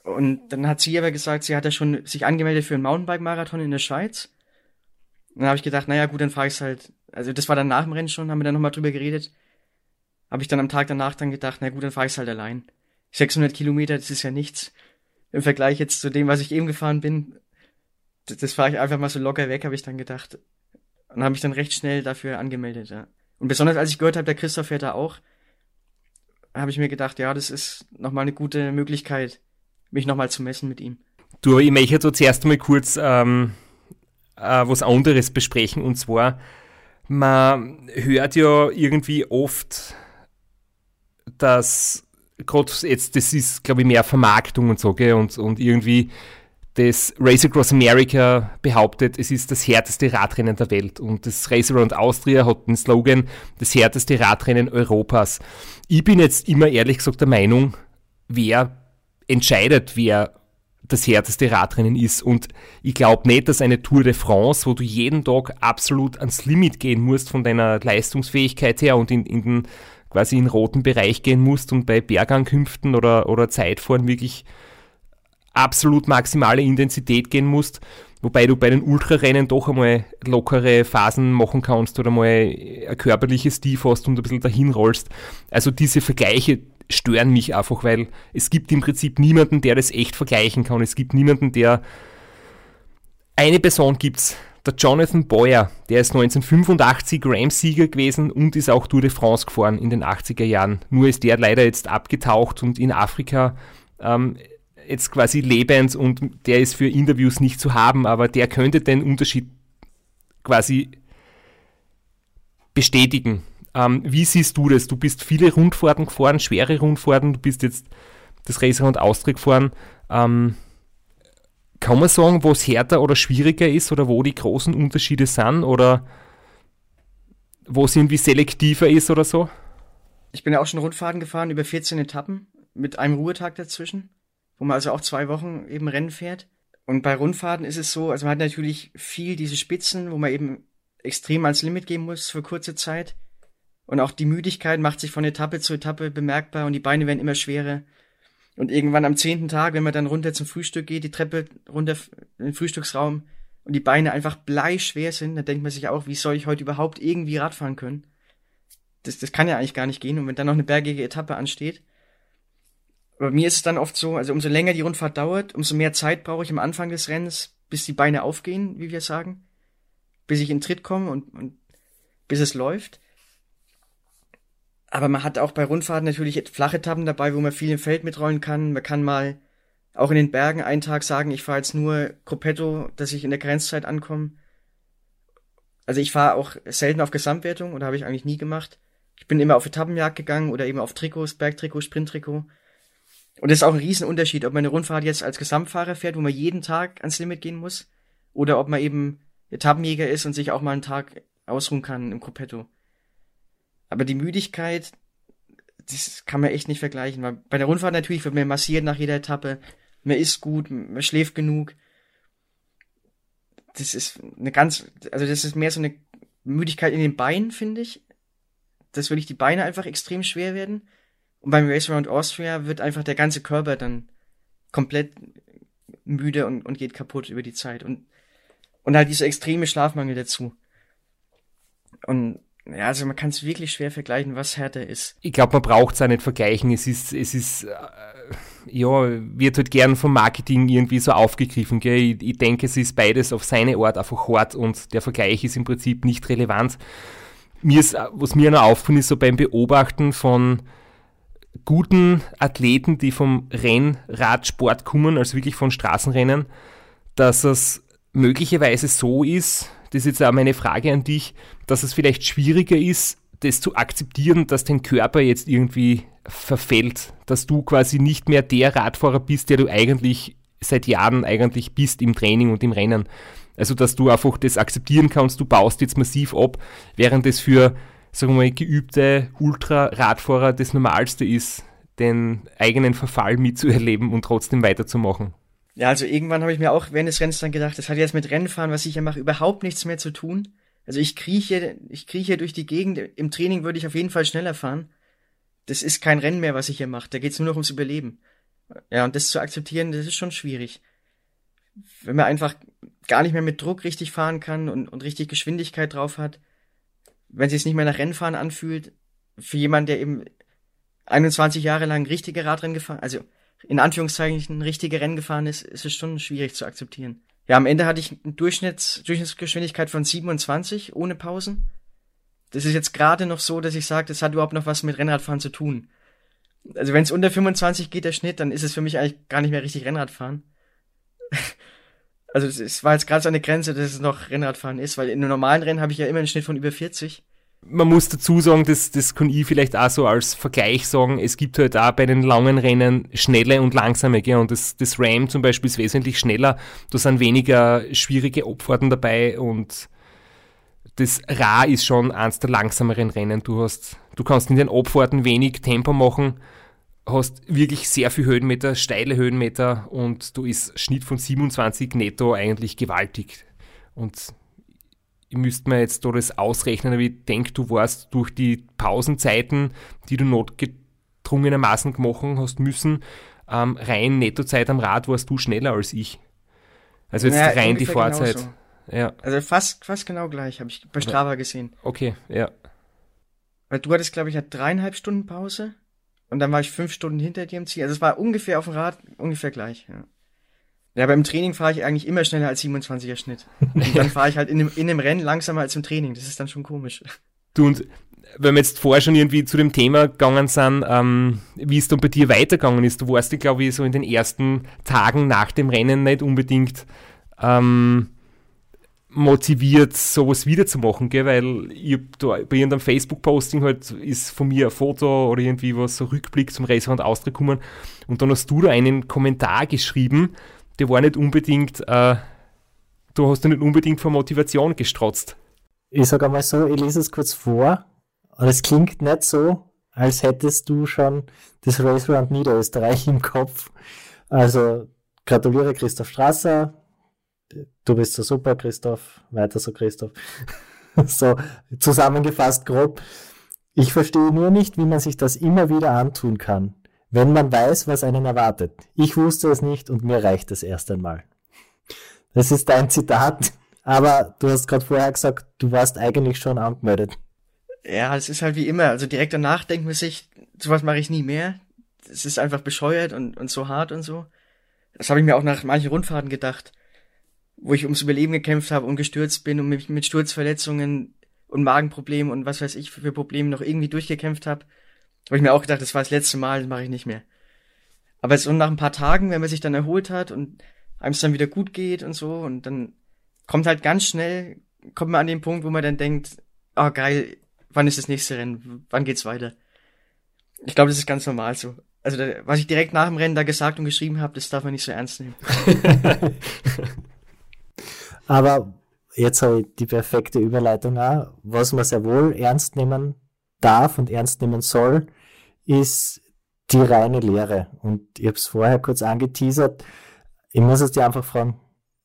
Und dann hat sie aber gesagt, sie hat ja schon sich angemeldet für einen Mountainbike-Marathon in der Schweiz. Und dann habe ich gedacht, naja gut, dann fahre ich halt also das war dann nach dem Rennen schon, haben wir dann nochmal drüber geredet. Habe ich dann am Tag danach dann gedacht, na gut, dann fahre ich halt allein. 600 Kilometer, das ist ja nichts. Im Vergleich jetzt zu dem, was ich eben gefahren bin, das, das fahre ich einfach mal so locker weg, habe ich dann gedacht. Und habe mich dann recht schnell dafür angemeldet, ja. Und besonders als ich gehört habe, der Christoph fährt da auch, habe ich mir gedacht, ja, das ist nochmal eine gute Möglichkeit, mich nochmal zu messen mit ihm. Du, ich möchte jetzt zuerst mal kurz ähm, äh, was anderes besprechen, und zwar man hört ja irgendwie oft, dass gerade jetzt, das ist, glaube ich, mehr Vermarktung und so, gell, und, und irgendwie das Race Across America behauptet, es ist das härteste Radrennen der Welt. Und das Race Around Austria hat den Slogan, das härteste Radrennen Europas. Ich bin jetzt immer ehrlich gesagt der Meinung, wer entscheidet, wer das härteste Radrennen ist. Und ich glaube nicht, dass eine Tour de France, wo du jeden Tag absolut ans Limit gehen musst von deiner Leistungsfähigkeit her und in, in den quasi in den roten Bereich gehen musst und bei Bergankünften oder, oder Zeitfahren wirklich absolut maximale Intensität gehen musst, wobei du bei den Ultrarennen doch einmal lockere Phasen machen kannst oder mal ein körperliches Tief hast und ein bisschen dahin rollst. Also diese Vergleiche stören mich einfach, weil es gibt im Prinzip niemanden, der das echt vergleichen kann. Es gibt niemanden, der eine Person gibt's, der Jonathan Boyer, der ist 1985 Rams-Sieger gewesen und ist auch Tour de France gefahren in den 80er Jahren. Nur ist der leider jetzt abgetaucht und in Afrika ähm, jetzt quasi lebend und der ist für Interviews nicht zu haben, aber der könnte den Unterschied quasi bestätigen. Ähm, wie siehst du das? Du bist viele Rundfahrten gefahren, schwere Rundfahrten, du bist jetzt das Racerand Austria gefahren. Ähm, kann man sagen, wo es härter oder schwieriger ist oder wo die großen Unterschiede sind oder wo es irgendwie selektiver ist oder so? Ich bin ja auch schon Rundfahrten gefahren, über 14 Etappen mit einem Ruhetag dazwischen, wo man also auch zwei Wochen eben Rennen fährt. Und bei Rundfahrten ist es so, also man hat natürlich viel diese Spitzen, wo man eben extrem ans Limit gehen muss für kurze Zeit. Und auch die Müdigkeit macht sich von Etappe zu Etappe bemerkbar und die Beine werden immer schwerer. Und irgendwann am zehnten Tag, wenn man dann runter zum Frühstück geht, die Treppe runter in den Frühstücksraum und die Beine einfach bleischwer sind, dann denkt man sich auch, wie soll ich heute überhaupt irgendwie Radfahren können? Das, das kann ja eigentlich gar nicht gehen. Und wenn dann noch eine bergige Etappe ansteht. Aber mir ist es dann oft so, also umso länger die Rundfahrt dauert, umso mehr Zeit brauche ich am Anfang des Rennens, bis die Beine aufgehen, wie wir sagen. Bis ich in Tritt komme und, und bis es läuft. Aber man hat auch bei Rundfahrten natürlich flache Etappen dabei, wo man viel im Feld mitrollen kann. Man kann mal auch in den Bergen einen Tag sagen, ich fahre jetzt nur Gruppetto, dass ich in der Grenzzeit ankomme. Also ich fahre auch selten auf Gesamtwertung oder habe ich eigentlich nie gemacht. Ich bin immer auf Etappenjagd gegangen oder eben auf Trikots, Bergtrikot, Sprinttrikot. Und das ist auch ein Riesenunterschied, ob man eine Rundfahrt jetzt als Gesamtfahrer fährt, wo man jeden Tag ans Limit gehen muss, oder ob man eben Etappenjäger ist und sich auch mal einen Tag ausruhen kann im Gruppetto. Aber die Müdigkeit, das kann man echt nicht vergleichen. Weil bei der Rundfahrt natürlich wird man massiert nach jeder Etappe. Man isst gut, man schläft genug. Das ist eine ganz, also das ist mehr so eine Müdigkeit in den Beinen, finde ich. Dass wirklich die Beine einfach extrem schwer werden. Und beim Race Around Austria wird einfach der ganze Körper dann komplett müde und, und geht kaputt über die Zeit. Und, und halt dieser extreme Schlafmangel dazu. Und ja, also man kann es wirklich schwer vergleichen, was härter ist. Ich glaube, man braucht es auch nicht vergleichen. Es ist, es ist, äh, ja, wird halt gern vom Marketing irgendwie so aufgegriffen. Gell? Ich, ich denke, es ist beides auf seine Art einfach hart und der Vergleich ist im Prinzip nicht relevant. Mir ist, was mir noch auffällt, ist so beim Beobachten von guten Athleten, die vom Rennradsport kommen, also wirklich von Straßenrennen, dass es möglicherweise so ist, das ist jetzt auch meine Frage an dich, dass es vielleicht schwieriger ist, das zu akzeptieren, dass dein Körper jetzt irgendwie verfällt, dass du quasi nicht mehr der Radfahrer bist, der du eigentlich seit Jahren eigentlich bist im Training und im Rennen. Also, dass du einfach das akzeptieren kannst, du baust jetzt massiv ab, während es für, sagen wir mal, geübte Ultra-Radfahrer das Normalste ist, den eigenen Verfall mitzuerleben und trotzdem weiterzumachen. Ja, also irgendwann habe ich mir auch während des Rennens dann gedacht, das hat jetzt mit Rennfahren, was ich hier mache, überhaupt nichts mehr zu tun. Also ich krieche, ich krieche durch die Gegend. Im Training würde ich auf jeden Fall schneller fahren. Das ist kein Rennen mehr, was ich hier mache. Da geht's nur noch ums Überleben. Ja, und das zu akzeptieren, das ist schon schwierig. Wenn man einfach gar nicht mehr mit Druck richtig fahren kann und, und richtig Geschwindigkeit drauf hat, wenn sich es nicht mehr nach Rennfahren anfühlt, für jemanden, der eben 21 Jahre lang richtige Radrennen gefahren, also in Anführungszeichen richtige Rennen gefahren ist, ist es schon schwierig zu akzeptieren. Ja, am Ende hatte ich eine Durchschnitts Durchschnittsgeschwindigkeit von 27 ohne Pausen. Das ist jetzt gerade noch so, dass ich sage, das hat überhaupt noch was mit Rennradfahren zu tun. Also wenn es unter 25 geht, der Schnitt, dann ist es für mich eigentlich gar nicht mehr richtig Rennradfahren. *laughs* also es war jetzt gerade so eine Grenze, dass es noch Rennradfahren ist, weil in einem normalen Rennen habe ich ja immer einen Schnitt von über 40 man muss dazu sagen, das, das kann ich vielleicht auch so als Vergleich sagen, es gibt halt auch bei den langen Rennen schnelle und langsame, gell? und das, das Ram zum Beispiel ist wesentlich schneller, da sind weniger schwierige Abfahrten dabei und das Ra ist schon eins der langsameren Rennen. Du hast, du kannst in den Abfahrten wenig Tempo machen hast wirklich sehr viel Höhenmeter, steile Höhenmeter und du ist Schnitt von 27 netto eigentlich gewaltig. Und müsste mir jetzt da das ausrechnen, aber ich denke, du warst durch die Pausenzeiten, die du notgedrungenermaßen gemacht hast müssen, ähm, rein Nettozeit am Rad warst du schneller als ich. Also jetzt ja, rein die Fahrzeit. Genauso. Ja. Also fast, fast genau gleich, habe ich bei Strava gesehen. Okay, ja. Weil du hattest, glaube ich, dreieinhalb Stunden Pause und dann war ich fünf Stunden hinter dir im Ziel. Also es war ungefähr auf dem Rad ungefähr gleich, ja. Ja, beim Training fahre ich eigentlich immer schneller als 27er Schnitt. Und dann fahre ich halt in dem, in dem Rennen langsamer als im Training. Das ist dann schon komisch. Du und wenn wir jetzt vorher schon irgendwie zu dem Thema gegangen sind, ähm, wie es dann bei dir weitergegangen ist. Du warst, glaube ich, so in den ersten Tagen nach dem Rennen nicht unbedingt ähm, motiviert, sowas wiederzumachen, gell? weil ich da bei irgendeinem Facebook-Posting halt ist von mir ein Foto oder irgendwie was, so Rückblick zum Restaurant Austria gekommen und dann hast du da einen Kommentar geschrieben, der war nicht unbedingt, äh, du hast da nicht unbedingt vor Motivation gestrotzt. Ich sage einmal so, ich lese es kurz vor, aber es klingt nicht so, als hättest du schon das Restaurant Niederösterreich im Kopf. Also gratuliere Christoph Strasser, Du bist so super, Christoph. Weiter so, Christoph. *laughs* so zusammengefasst grob. Ich verstehe nur nicht, wie man sich das immer wieder antun kann, wenn man weiß, was einen erwartet. Ich wusste es nicht und mir reicht es erst einmal. Das ist dein Zitat, aber du hast gerade vorher gesagt, du warst eigentlich schon angemeldet. Ja, es ist halt wie immer. Also direkt danach denkt man sich, sowas mache ich nie mehr. Es ist einfach bescheuert und, und so hart und so. Das habe ich mir auch nach manchen Rundfahrten gedacht wo ich ums Überleben gekämpft habe und gestürzt bin und mich mit Sturzverletzungen und Magenproblemen und was weiß ich für Probleme noch irgendwie durchgekämpft habe, habe ich mir auch gedacht, das war das letzte Mal, das mache ich nicht mehr. Aber so nach ein paar Tagen, wenn man sich dann erholt hat und einem es dann wieder gut geht und so und dann kommt halt ganz schnell, kommt man an den Punkt, wo man dann denkt, ah oh, geil, wann ist das nächste Rennen, wann geht's weiter? Ich glaube, das ist ganz normal so. Also was ich direkt nach dem Rennen da gesagt und geschrieben habe, das darf man nicht so ernst nehmen. *laughs* Aber jetzt habe ich die perfekte Überleitung auch. Was man sehr wohl ernst nehmen darf und ernst nehmen soll, ist die reine Lehre. Und ich habe es vorher kurz angeteasert. Ich muss es dir einfach fragen,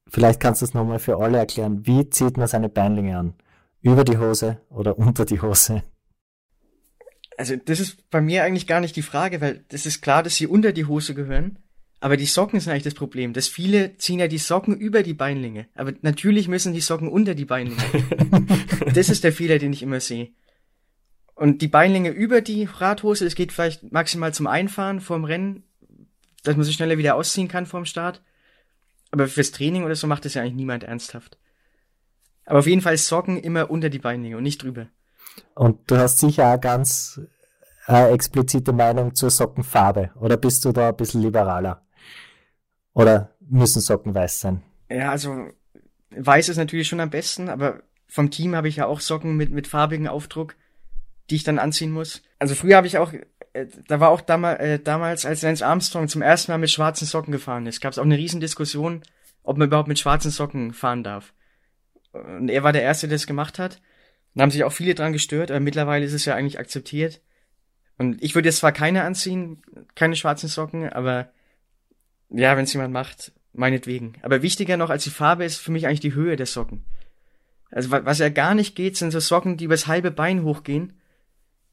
vielleicht kannst du es nochmal für alle erklären. Wie zieht man seine Beinlinge an? Über die Hose oder unter die Hose? Also das ist bei mir eigentlich gar nicht die Frage, weil das ist klar, dass sie unter die Hose gehören. Aber die Socken sind eigentlich das Problem, dass viele ziehen ja die Socken über die Beinlinge. Aber natürlich müssen die Socken unter die Beinlinge. *laughs* das ist der Fehler, den ich immer sehe. Und die Beinlinge über die Radhose, das geht vielleicht maximal zum Einfahren vorm Rennen, dass man sich schneller wieder ausziehen kann vorm Start. Aber fürs Training oder so macht das ja eigentlich niemand ernsthaft. Aber auf jeden Fall Socken immer unter die Beinlinge und nicht drüber. Und du hast sicher auch ganz äh, explizite Meinung zur Sockenfarbe. Oder bist du da ein bisschen liberaler? Oder müssen Socken weiß sein? Ja, also weiß ist natürlich schon am besten, aber vom Team habe ich ja auch Socken mit, mit farbigem Aufdruck, die ich dann anziehen muss. Also früher habe ich auch, äh, da war auch damals, äh, damals, als Lance Armstrong zum ersten Mal mit schwarzen Socken gefahren ist, gab es auch eine Riesendiskussion, ob man überhaupt mit schwarzen Socken fahren darf. Und er war der Erste, der das gemacht hat. Da haben sich auch viele dran gestört, aber mittlerweile ist es ja eigentlich akzeptiert. Und ich würde jetzt zwar keine anziehen, keine schwarzen Socken, aber ja, wenn es jemand macht, meinetwegen. Aber wichtiger noch als die Farbe ist für mich eigentlich die Höhe der Socken. Also was ja gar nicht geht, sind so Socken, die übers halbe Bein hochgehen.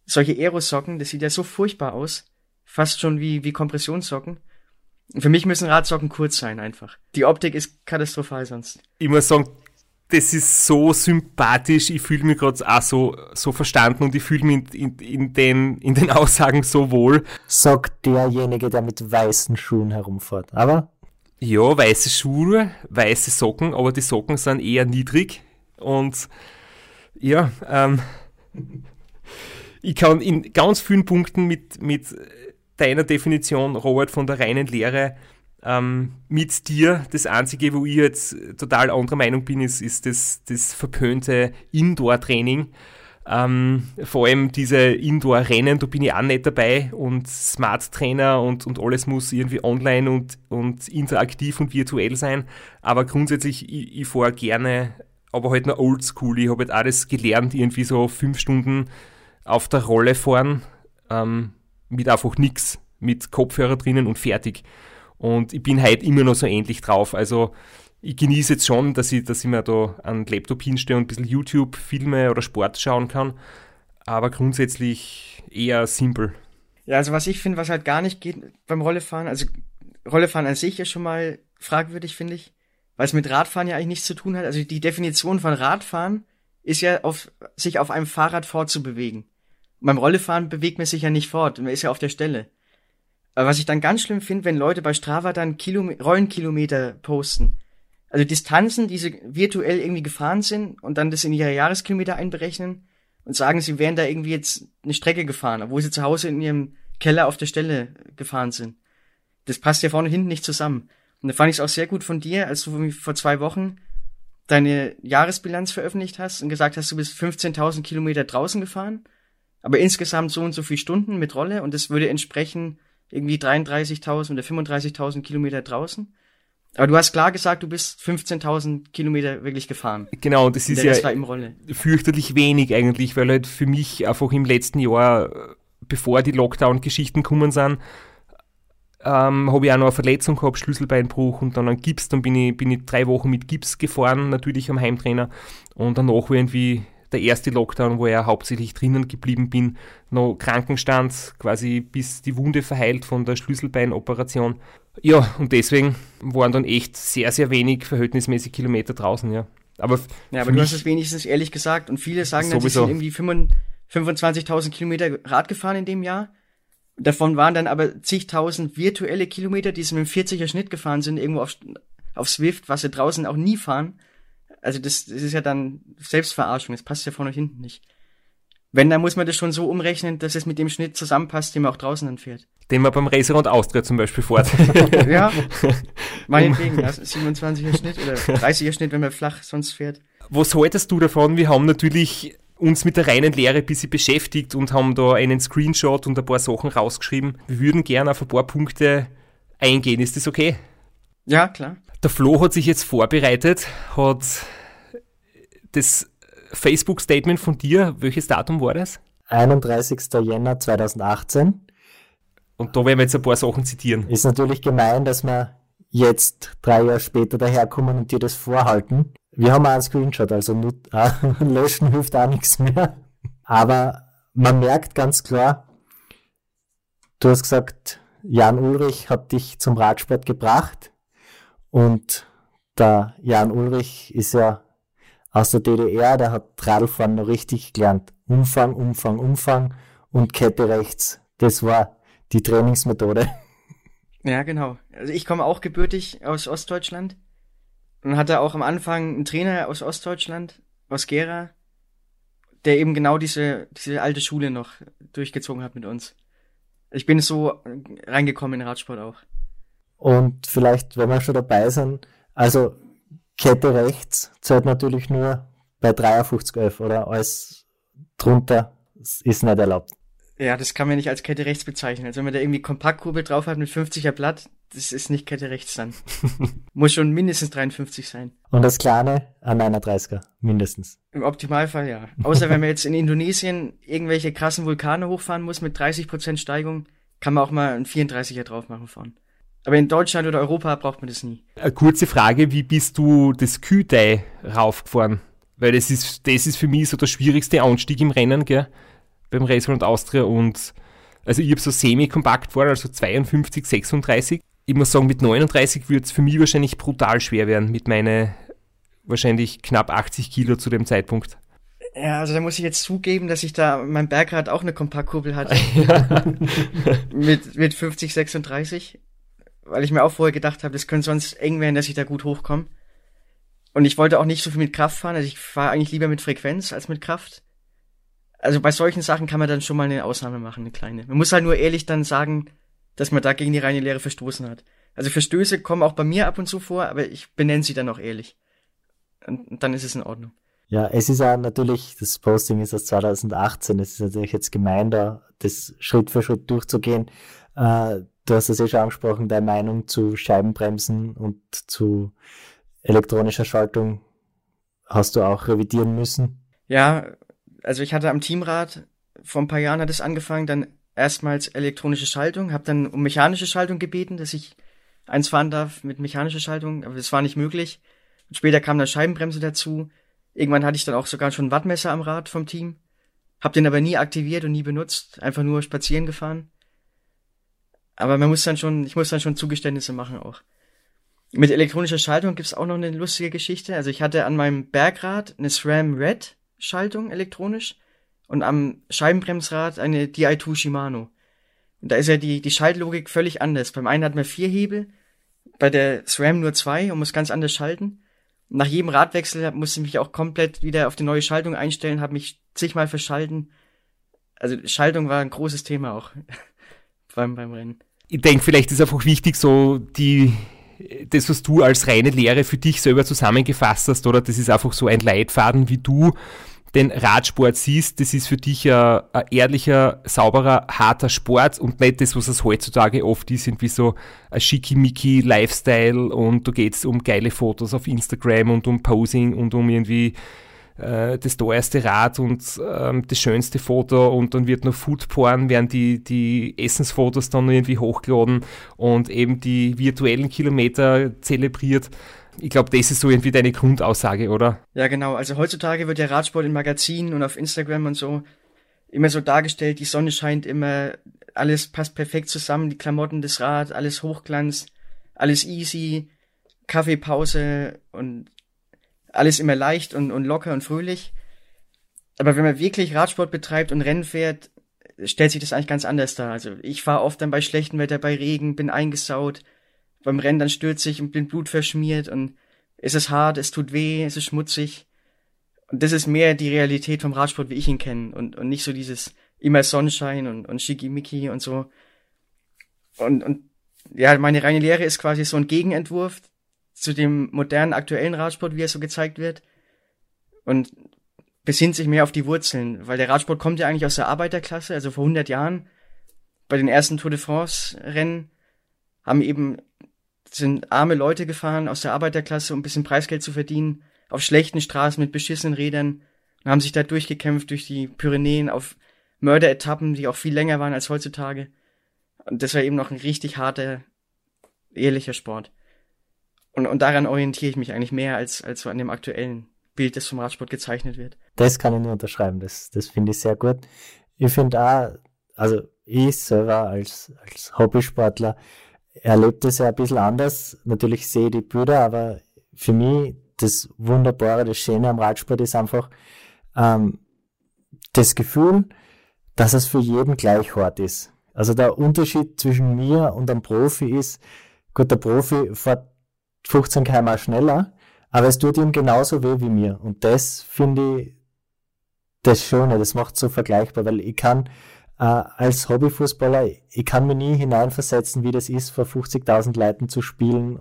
Solche Aerosocken, das sieht ja so furchtbar aus. Fast schon wie, wie Kompressionssocken. Für mich müssen Radsocken kurz sein einfach. Die Optik ist katastrophal sonst. Ich muss sagen, das ist so sympathisch. Ich fühle mich gerade auch so, so verstanden und ich fühle mich in, in, in, den, in den *laughs* Aussagen so wohl. Sagt derjenige, der mit weißen Schuhen herumfährt. Aber? Ja, weiße Schuhe, weiße Socken, aber die Socken sind eher niedrig und ja, ähm, ich kann in ganz vielen Punkten mit, mit deiner Definition, Robert, von der reinen Lehre ähm, mit dir. Das Einzige, wo ich jetzt total anderer Meinung bin, ist, ist das, das verpönte Indoor-Training. Ähm, vor allem diese Indoor-Rennen, da bin ich auch nicht dabei und Smart-Trainer und, und alles muss irgendwie online und, und interaktiv und virtuell sein. Aber grundsätzlich, ich, ich fahre gerne, aber halt noch oldschool. Ich habe halt alles gelernt, irgendwie so fünf Stunden auf der Rolle fahren, ähm, mit einfach nichts mit Kopfhörer drinnen und fertig. Und ich bin halt immer noch so ähnlich drauf. Also ich genieße jetzt schon, dass ich, dass ich mir da einen Laptop hinstelle und ein bisschen YouTube-Filme oder Sport schauen kann. Aber grundsätzlich eher simpel. Ja, also was ich finde, was halt gar nicht geht beim Rollefahren, also Rollefahren an sich ist schon mal fragwürdig, finde ich, weil es mit Radfahren ja eigentlich nichts zu tun hat. Also die Definition von Radfahren ist ja auf, sich auf einem Fahrrad fortzubewegen. Beim Rollefahren bewegt man sich ja nicht fort, man ist ja auf der Stelle. Aber was ich dann ganz schlimm finde, wenn Leute bei Strava dann Kilome Rollenkilometer posten. Also Distanzen, die sie virtuell irgendwie gefahren sind und dann das in ihre Jahreskilometer einberechnen und sagen, sie wären da irgendwie jetzt eine Strecke gefahren, obwohl sie zu Hause in ihrem Keller auf der Stelle gefahren sind. Das passt ja vorne und hinten nicht zusammen. Und da fand ich es auch sehr gut von dir, als du vor zwei Wochen deine Jahresbilanz veröffentlicht hast und gesagt hast, du bist 15.000 Kilometer draußen gefahren, aber insgesamt so und so viele Stunden mit Rolle und das würde entsprechen irgendwie 33.000 oder 35.000 Kilometer draußen. Aber du hast klar gesagt, du bist 15.000 Kilometer wirklich gefahren. Genau, und das ist ja fürchterlich wenig eigentlich, weil halt für mich einfach im letzten Jahr, bevor die Lockdown-Geschichten kommen sind, ähm, habe ich auch noch eine Verletzung gehabt, Schlüsselbeinbruch und dann einen Gips. Dann bin ich, bin ich drei Wochen mit Gips gefahren, natürlich am Heimtrainer. Und danach war irgendwie der erste Lockdown, wo ich ja hauptsächlich drinnen geblieben bin, noch Krankenstand, quasi bis die Wunde verheilt von der Schlüsselbeinoperation. Ja, und deswegen waren dann echt sehr, sehr wenig verhältnismäßig Kilometer draußen, ja. Aber, ja, aber du hast es wenigstens ehrlich gesagt und viele sagen dann, sie sind irgendwie 25.000 Kilometer Rad gefahren in dem Jahr. Davon waren dann aber zigtausend virtuelle Kilometer, die sie mit einem 40er Schnitt gefahren sind, irgendwo auf, auf Swift, was sie draußen auch nie fahren. Also das, das ist ja dann Selbstverarschung, das passt ja vorne und hinten nicht. Wenn, dann muss man das schon so umrechnen, dass es mit dem Schnitt zusammenpasst, den man auch draußen dann fährt. Den man beim Racer und Austria zum Beispiel fährt. *laughs* ja, *laughs* meinetwegen, ja, 27er Schnitt oder 30er Schnitt, wenn man flach sonst fährt. Was haltest du davon? Wir haben natürlich uns mit der reinen Lehre ein bisschen beschäftigt und haben da einen Screenshot und ein paar Sachen rausgeschrieben. Wir würden gerne auf ein paar Punkte eingehen. Ist das okay? Ja, klar. Der Flo hat sich jetzt vorbereitet, hat das Facebook-Statement von dir, welches Datum war das? 31. Jänner 2018. Und da werden wir jetzt ein paar Sachen zitieren. Ist natürlich gemein, dass wir jetzt drei Jahre später daherkommen und dir das vorhalten. Wir haben auch einen Screenshot, also nur, äh, *laughs* löschen hilft auch nichts mehr. Aber man merkt ganz klar, du hast gesagt, Jan Ulrich hat dich zum Radsport gebracht und der Jan Ulrich ist ja aus der DDR, der hat Radfahren noch richtig gelernt. Umfang, Umfang, Umfang und Kette rechts. Das war die Trainingsmethode. *laughs* Ja, genau. Also ich komme auch gebürtig aus Ostdeutschland und hatte auch am Anfang einen Trainer aus Ostdeutschland, aus Gera, der eben genau diese, diese alte Schule noch durchgezogen hat mit uns. Ich bin so reingekommen in Radsport auch. Und vielleicht, wenn wir schon dabei sind, also Kette rechts zählt natürlich nur bei 5311 oder alles drunter ist nicht erlaubt. Ja, das kann man nicht als Kette rechts bezeichnen. Also wenn man da irgendwie Kompaktkurbel drauf hat mit 50er Blatt, das ist nicht Kette rechts dann. *laughs* Muss schon mindestens 53 sein. Und das kleine an einer 30er, mindestens. Im Optimalfall ja. Außer wenn man jetzt in Indonesien irgendwelche krassen Vulkane hochfahren muss mit 30% Steigung, kann man auch mal einen 34er drauf machen fahren. Aber in Deutschland oder Europa braucht man das nie. Eine kurze Frage, wie bist du das Kühtei raufgefahren? Weil das ist, das ist für mich so der schwierigste Anstieg im Rennen, gell? beim Race Round Austria und also ich habe so semi-kompakt vor, also 52, 36. Ich muss sagen, mit 39 wird es für mich wahrscheinlich brutal schwer werden, mit meinen wahrscheinlich knapp 80 Kilo zu dem Zeitpunkt. Ja, also da muss ich jetzt zugeben, dass ich da mein Bergrad auch eine Kompaktkurbel hatte. *laughs* mit, mit 50, 36. Weil ich mir auch vorher gedacht habe, das könnte sonst eng werden, dass ich da gut hochkomme. Und ich wollte auch nicht so viel mit Kraft fahren, also ich fahre eigentlich lieber mit Frequenz als mit Kraft also bei solchen Sachen kann man dann schon mal eine Ausnahme machen, eine kleine. Man muss halt nur ehrlich dann sagen, dass man da gegen die reine Lehre verstoßen hat. Also Verstöße kommen auch bei mir ab und zu vor, aber ich benenne sie dann auch ehrlich. Und dann ist es in Ordnung. Ja, es ist ja natürlich, das Posting ist aus 2018, es ist natürlich jetzt gemein, da das Schritt für Schritt durchzugehen. Äh, du hast es ja schon angesprochen, deine Meinung zu Scheibenbremsen und zu elektronischer Schaltung hast du auch revidieren müssen. Ja, also ich hatte am Teamrad, vor ein paar Jahren hat es angefangen, dann erstmals elektronische Schaltung, habe dann um mechanische Schaltung gebeten, dass ich eins fahren darf mit mechanischer Schaltung, aber das war nicht möglich. Und später kam dann Scheibenbremse dazu. Irgendwann hatte ich dann auch sogar schon ein Wattmesser am Rad vom Team. Hab den aber nie aktiviert und nie benutzt, einfach nur spazieren gefahren. Aber man muss dann schon, ich muss dann schon Zugeständnisse machen auch. Mit elektronischer Schaltung gibt's auch noch eine lustige Geschichte. Also ich hatte an meinem Bergrad eine SRAM Red Schaltung elektronisch und am Scheibenbremsrad eine Di2 Shimano. Und da ist ja die, die Schaltlogik völlig anders. Beim einen hat man vier Hebel, bei der SRAM nur zwei und muss ganz anders schalten. Und nach jedem Radwechsel musste ich mich auch komplett wieder auf die neue Schaltung einstellen, habe mich zigmal verschalten. Also Schaltung war ein großes Thema auch *laughs* beim, beim Rennen. Ich denke, vielleicht ist einfach wichtig, so die das, was du als reine Lehre für dich selber zusammengefasst hast, oder? Das ist einfach so ein Leitfaden, wie du den Radsport siehst, das ist für dich ein, ein ehrlicher, sauberer, harter Sport und nicht das, was es heutzutage oft ist, irgendwie so ein schickimicki Lifestyle und du geht's um geile Fotos auf Instagram und um Posing und um irgendwie äh, das teuerste Rad und ähm, das schönste Foto und dann wird noch Foodporn, werden die, die Essensfotos dann irgendwie hochgeladen und eben die virtuellen Kilometer zelebriert. Ich glaube, das ist so irgendwie deine Grundaussage, oder? Ja, genau. Also heutzutage wird der Radsport in Magazinen und auf Instagram und so immer so dargestellt, die Sonne scheint immer, alles passt perfekt zusammen, die Klamotten, das Rad, alles Hochglanz, alles easy, Kaffeepause und alles immer leicht und, und locker und fröhlich. Aber wenn man wirklich Radsport betreibt und Rennen fährt, stellt sich das eigentlich ganz anders dar. Also ich fahre oft dann bei schlechtem Wetter, bei Regen, bin eingesaut, beim Rennen dann stürze ich und bin Blut verschmiert und es ist hart, es tut weh, es ist schmutzig. Und das ist mehr die Realität vom Radsport, wie ich ihn kenne und, und nicht so dieses immer Sonnenschein und, und Schickimicki und so. Und, und ja, meine reine Lehre ist quasi so ein Gegenentwurf zu dem modernen aktuellen Radsport, wie er so gezeigt wird. Und besinnt sich mehr auf die Wurzeln, weil der Radsport kommt ja eigentlich aus der Arbeiterklasse, also vor 100 Jahren bei den ersten Tour de France Rennen haben eben sind arme Leute gefahren aus der Arbeiterklasse, um ein bisschen Preisgeld zu verdienen, auf schlechten Straßen mit beschissenen Rädern und haben sich da durchgekämpft durch die Pyrenäen auf Mörderetappen, die auch viel länger waren als heutzutage. Und das war eben noch ein richtig harter, ehrlicher Sport. Und, und daran orientiere ich mich eigentlich mehr als, als so an dem aktuellen Bild, das vom Radsport gezeichnet wird. Das kann ich nur unterschreiben, das, das finde ich sehr gut. Ich finde auch, also ich selber als, als Hobbysportler, erlebt es ja ein bisschen anders. Natürlich sehe ich die Bilder, aber für mich das Wunderbare, das Schöne am Radsport ist einfach ähm, das Gefühl, dass es für jeden gleich hart ist. Also der Unterschied zwischen mir und einem Profi ist, gut, der Profi fährt 15 km schneller, aber es tut ihm genauso weh wie mir. Und das finde ich das Schöne, das macht so vergleichbar, weil ich kann äh, als Hobbyfußballer, ich kann mir nie hineinversetzen, wie das ist, vor 50.000 Leuten zu spielen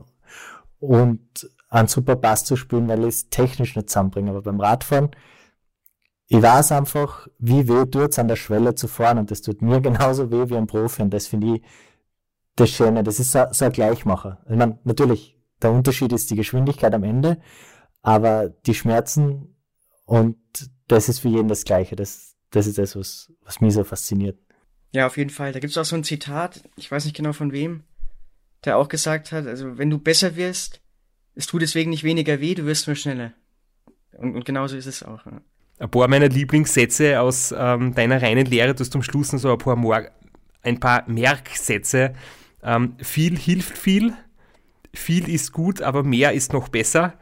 und einen super Pass zu spielen, weil ich es technisch nicht zusammenbringe. Aber beim Radfahren, ich weiß einfach, wie weh tut's an der Schwelle zu fahren und das tut mir *laughs* genauso weh wie ein Profi und das finde ich das Schöne. Das ist so, so ein Gleichmacher. Ich meine, natürlich, der Unterschied ist die Geschwindigkeit am Ende, aber die Schmerzen und das ist für jeden das Gleiche. Das, das ist das, was, was mich so fasziniert. Ja, auf jeden Fall. Da gibt's auch so ein Zitat, ich weiß nicht genau von wem, der auch gesagt hat, also wenn du besser wirst, es tut deswegen nicht weniger weh, du wirst nur schneller. Und, und genauso ist es auch. Ja. Ein paar meiner Lieblingssätze aus ähm, deiner reinen Lehre, du hast zum Schluss noch so ein paar, Mor ein paar Merksätze. Ähm, viel hilft viel, viel ist gut, aber mehr ist noch besser.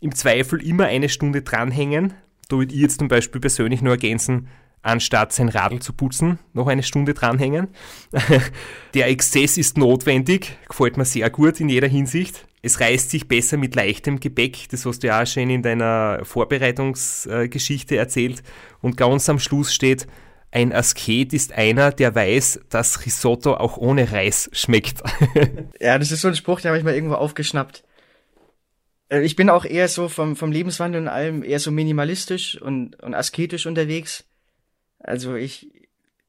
Im Zweifel immer eine Stunde dranhängen. Da würde ich jetzt zum Beispiel persönlich nur ergänzen, anstatt sein Radl zu putzen, noch eine Stunde dranhängen. *laughs* Der Exzess ist notwendig, gefällt mir sehr gut in jeder Hinsicht. Es reißt sich besser mit leichtem Gepäck, das hast du ja auch schon in deiner Vorbereitungsgeschichte erzählt. Und ganz am Schluss steht, ein Asket ist einer, der weiß, dass Risotto auch ohne Reis schmeckt. *laughs* ja, das ist so ein Spruch, den habe ich mal irgendwo aufgeschnappt. Äh, ich bin auch eher so vom, vom Lebenswandel und allem eher so minimalistisch und, und asketisch unterwegs. Also ich,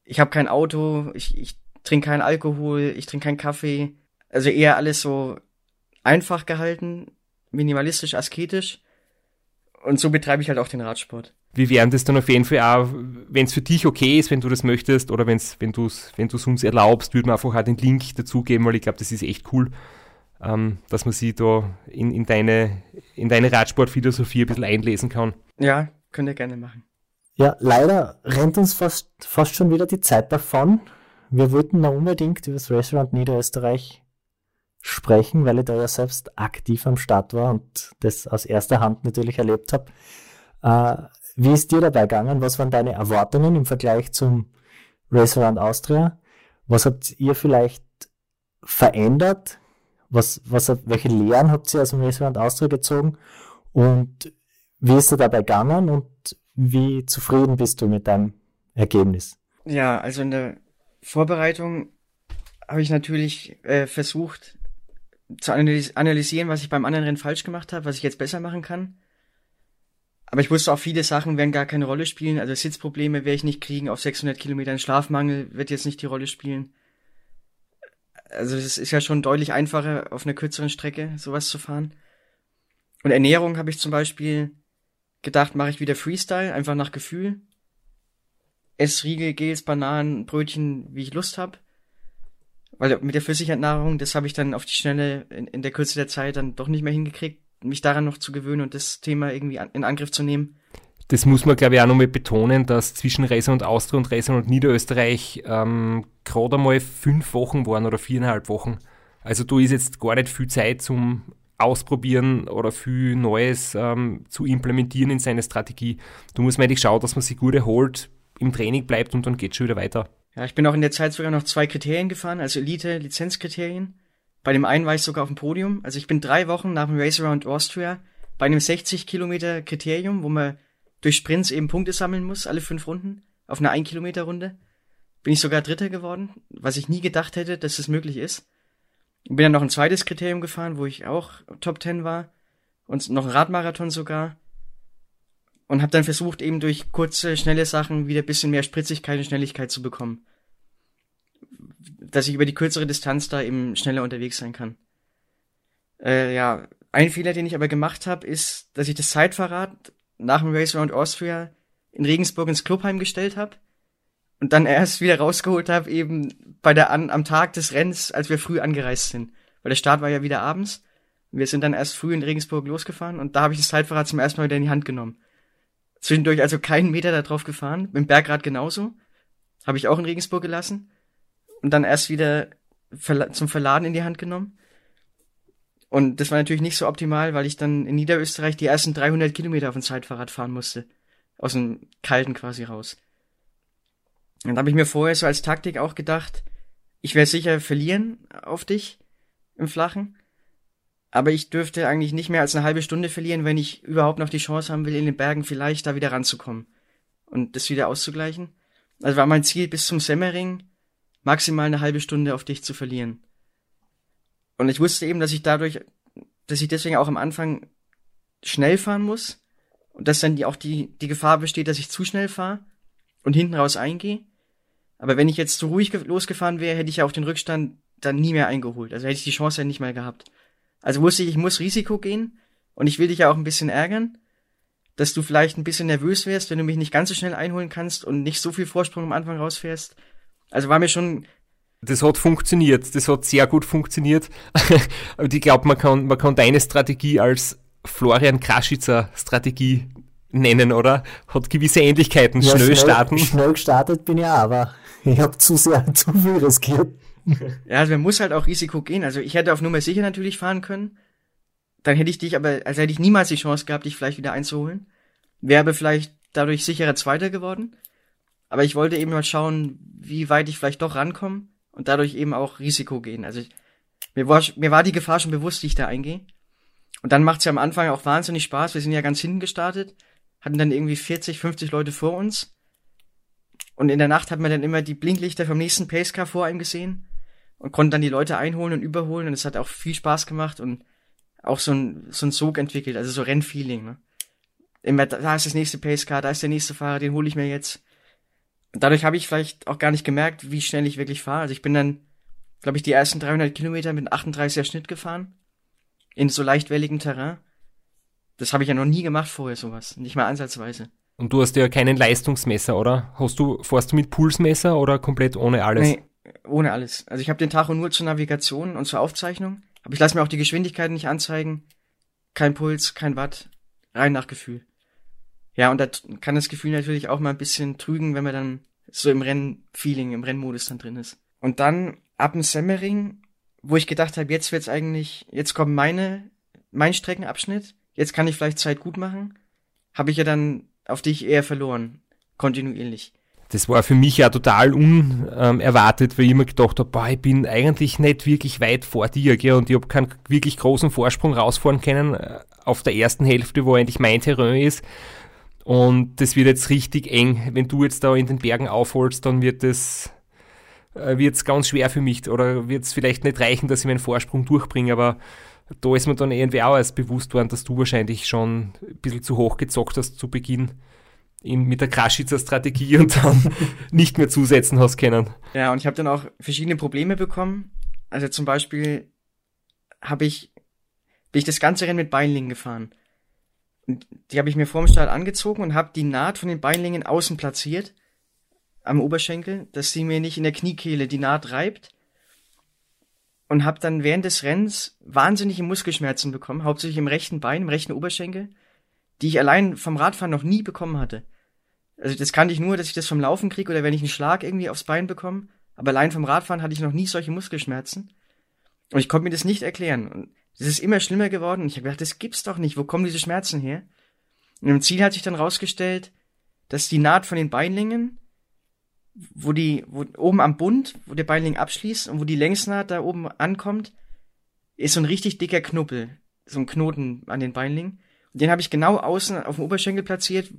ich habe kein Auto, ich, ich trinke keinen Alkohol, ich trinke keinen Kaffee. Also eher alles so einfach gehalten, minimalistisch, asketisch. Und so betreibe ich halt auch den Radsport. Wir werden das dann auf jeden Fall auch, wenn es für dich okay ist, wenn du das möchtest, oder wenn's, wenn du es wenn uns erlaubst, würden wir einfach auch den Link dazugeben, weil ich glaube, das ist echt cool, ähm, dass man sich da in, in, deine, in deine Radsportphilosophie ein bisschen einlesen kann. Ja, könnt ihr gerne machen. Ja, leider rennt uns fast, fast schon wieder die Zeit davon. Wir wollten noch unbedingt über das Restaurant Niederösterreich sprechen, weil ich da ja selbst aktiv am Start war und das aus erster Hand natürlich erlebt habe. Äh, wie ist dir dabei gegangen? Was waren deine Erwartungen im Vergleich zum Restaurant Austria? Was habt ihr vielleicht verändert? Was, was, welche Lehren habt ihr aus dem Restaurant Austria gezogen? Und wie ist dir dabei gegangen und wie zufrieden bist du mit deinem Ergebnis? Ja, also in der Vorbereitung habe ich natürlich äh, versucht, zu analysieren, was ich beim anderen Rennen falsch gemacht habe, was ich jetzt besser machen kann. Aber ich wusste auch, viele Sachen werden gar keine Rolle spielen. Also Sitzprobleme werde ich nicht kriegen auf 600 Kilometern. Schlafmangel wird jetzt nicht die Rolle spielen. Also es ist ja schon deutlich einfacher, auf einer kürzeren Strecke sowas zu fahren. Und Ernährung habe ich zum Beispiel gedacht, mache ich wieder Freestyle, einfach nach Gefühl. Ess Riegel, Gels, Bananen, Brötchen, wie ich Lust habe. Weil mit der Flüssignahrung, das habe ich dann auf die Schnelle in, in der Kürze der Zeit dann doch nicht mehr hingekriegt, mich daran noch zu gewöhnen und das Thema irgendwie an, in Angriff zu nehmen. Das muss man, glaube ich, auch nochmal betonen, dass zwischen Reisen und Austria und Reisen und Niederösterreich ähm, gerade einmal fünf Wochen waren oder viereinhalb Wochen. Also da ist jetzt gar nicht viel Zeit zum Ausprobieren oder viel Neues ähm, zu implementieren in seine Strategie. Du musst eigentlich schauen, dass man sich gut erholt, im Training bleibt und dann geht es schon wieder weiter. Ja, ich bin auch in der Zeit sogar noch zwei Kriterien gefahren, also Elite-Lizenzkriterien. Bei dem einen war ich sogar auf dem Podium. Also ich bin drei Wochen nach dem Race Around Austria bei einem 60 Kilometer Kriterium, wo man durch Sprints eben Punkte sammeln muss, alle fünf Runden, auf einer 1 Kilometer Runde. Bin ich sogar Dritter geworden, was ich nie gedacht hätte, dass das möglich ist. Bin dann noch ein zweites Kriterium gefahren, wo ich auch Top 10 war und noch ein Radmarathon sogar und habe dann versucht, eben durch kurze, schnelle Sachen wieder bisschen mehr Spritzigkeit und Schnelligkeit zu bekommen. Dass ich über die kürzere Distanz da eben schneller unterwegs sein kann. Äh, ja, ein Fehler, den ich aber gemacht habe, ist, dass ich das Zeitverrat nach dem Race Around Austria in Regensburg ins Clubheim gestellt habe und dann erst wieder rausgeholt habe, eben bei der an, am Tag des Rennens, als wir früh angereist sind. Weil der Start war ja wieder abends. Wir sind dann erst früh in Regensburg losgefahren und da habe ich das Zeitverrat zum ersten Mal wieder in die Hand genommen. Zwischendurch also keinen Meter da drauf gefahren. Mit dem Bergrad genauso. Habe ich auch in Regensburg gelassen. Und dann erst wieder zum Verladen in die Hand genommen. Und das war natürlich nicht so optimal, weil ich dann in Niederösterreich die ersten 300 Kilometer auf dem Zeitfahrrad fahren musste. Aus dem Kalten quasi raus. Und da habe ich mir vorher so als Taktik auch gedacht, ich werde sicher verlieren auf dich im Flachen. Aber ich dürfte eigentlich nicht mehr als eine halbe Stunde verlieren, wenn ich überhaupt noch die Chance haben will, in den Bergen vielleicht da wieder ranzukommen und das wieder auszugleichen. Also war mein Ziel bis zum Semmering maximal eine halbe Stunde auf dich zu verlieren. Und ich wusste eben, dass ich dadurch, dass ich deswegen auch am Anfang schnell fahren muss und dass dann die, auch die, die Gefahr besteht, dass ich zu schnell fahre und hinten raus eingehe. Aber wenn ich jetzt zu ruhig losgefahren wäre, hätte ich ja auch den Rückstand dann nie mehr eingeholt. Also hätte ich die Chance ja nicht mehr gehabt. Also wusste ich, ich muss Risiko gehen und ich will dich ja auch ein bisschen ärgern, dass du vielleicht ein bisschen nervös wärst, wenn du mich nicht ganz so schnell einholen kannst und nicht so viel Vorsprung am Anfang rausfährst. Also war mir schon. Das hat funktioniert, das hat sehr gut funktioniert. *laughs* Aber ich glaube, man kann, man kann deine Strategie als Florian Kraschitzer Strategie nennen, oder? Hat gewisse Ähnlichkeiten. Ja, schnell, schnell starten. Schnell gestartet bin ich auch, aber ich habe zu sehr *laughs* zu viel riskiert. ja, also man muss halt auch Risiko gehen. Also ich hätte auf Nummer sicher natürlich fahren können. Dann hätte ich dich aber, also hätte ich niemals die Chance gehabt, dich vielleicht wieder einzuholen. Wäre aber vielleicht dadurch sicherer Zweiter geworden. Aber ich wollte eben mal schauen, wie weit ich vielleicht doch rankomme und dadurch eben auch Risiko gehen. Also ich, mir, war, mir war die Gefahr schon bewusst, die ich da eingehe. Und dann macht's ja am Anfang auch wahnsinnig Spaß. Wir sind ja ganz hinten gestartet, hatten dann irgendwie 40, 50 Leute vor uns. Und in der Nacht hat man dann immer die Blinklichter vom nächsten Pacecar vor einem gesehen und konnte dann die Leute einholen und überholen und es hat auch viel Spaß gemacht und auch so ein, so ein Sog entwickelt, also so Rennfeeling, ne? Immer, da ist das nächste Pacecar, da ist der nächste Fahrer, den hole ich mir jetzt. Und dadurch habe ich vielleicht auch gar nicht gemerkt, wie schnell ich wirklich fahre. Also ich bin dann, glaube ich, die ersten 300 Kilometer mit 38er Schnitt gefahren. In so leichtwelligem Terrain. Das habe ich ja noch nie gemacht vorher, sowas. Nicht mal ansatzweise. Und du hast ja keinen Leistungsmesser, oder? Hast du, fährst du mit Pulsmesser oder komplett ohne alles? Nee, ohne alles. Also ich habe den Tacho nur zur Navigation und zur Aufzeichnung. Aber ich lasse mir auch die Geschwindigkeit nicht anzeigen. Kein Puls, kein Watt. Rein nach Gefühl. Ja, und da kann das Gefühl natürlich auch mal ein bisschen trügen, wenn man dann so im Rennfeeling, im Rennmodus dann drin ist. Und dann ab dem Semmering, wo ich gedacht habe, jetzt wird's eigentlich, jetzt kommt meine, mein Streckenabschnitt, jetzt kann ich vielleicht Zeit gut machen, habe ich ja dann auf dich eher verloren, kontinuierlich. Das war für mich ja total unerwartet, weil ich immer gedacht habe, boah, ich bin eigentlich nicht wirklich weit vor dir, gell, und ich habe keinen wirklich großen Vorsprung rausfahren können äh, auf der ersten Hälfte, wo eigentlich mein Terrain ist. Und das wird jetzt richtig eng. Wenn du jetzt da in den Bergen aufholst, dann wird es äh, wird's ganz schwer für mich oder wird es vielleicht nicht reichen, dass ich meinen Vorsprung durchbringe, aber da ist mir dann irgendwie auch erst bewusst worden, dass du wahrscheinlich schon ein bisschen zu hoch gezockt hast zu Beginn in, mit der Kraschitzer Strategie und dann *laughs* nicht mehr zusetzen hast können. Ja, und ich habe dann auch verschiedene Probleme bekommen. Also zum Beispiel habe ich, bin ich das ganze Rennen mit Beinlingen gefahren. Die habe ich mir vorm Start angezogen und habe die Naht von den Beinlingen außen platziert am Oberschenkel, dass sie mir nicht in der Kniekehle die Naht reibt und habe dann während des Rennens wahnsinnige Muskelschmerzen bekommen, hauptsächlich im rechten Bein, im rechten Oberschenkel, die ich allein vom Radfahren noch nie bekommen hatte. Also das kannte ich nur, dass ich das vom Laufen kriege oder wenn ich einen Schlag irgendwie aufs Bein bekomme, aber allein vom Radfahren hatte ich noch nie solche Muskelschmerzen. Und ich konnte mir das nicht erklären. Und das ist immer schlimmer geworden. Ich habe gedacht, das gibt's doch nicht. Wo kommen diese Schmerzen her? Und im Ziel hat sich dann rausgestellt, dass die Naht von den Beinlingen wo die, wo oben am Bund, wo der Beinling abschließt und wo die Längsnaht da oben ankommt, ist so ein richtig dicker Knuppel, so ein Knoten an den Beinlingen. Und den habe ich genau außen auf dem Oberschenkel platziert,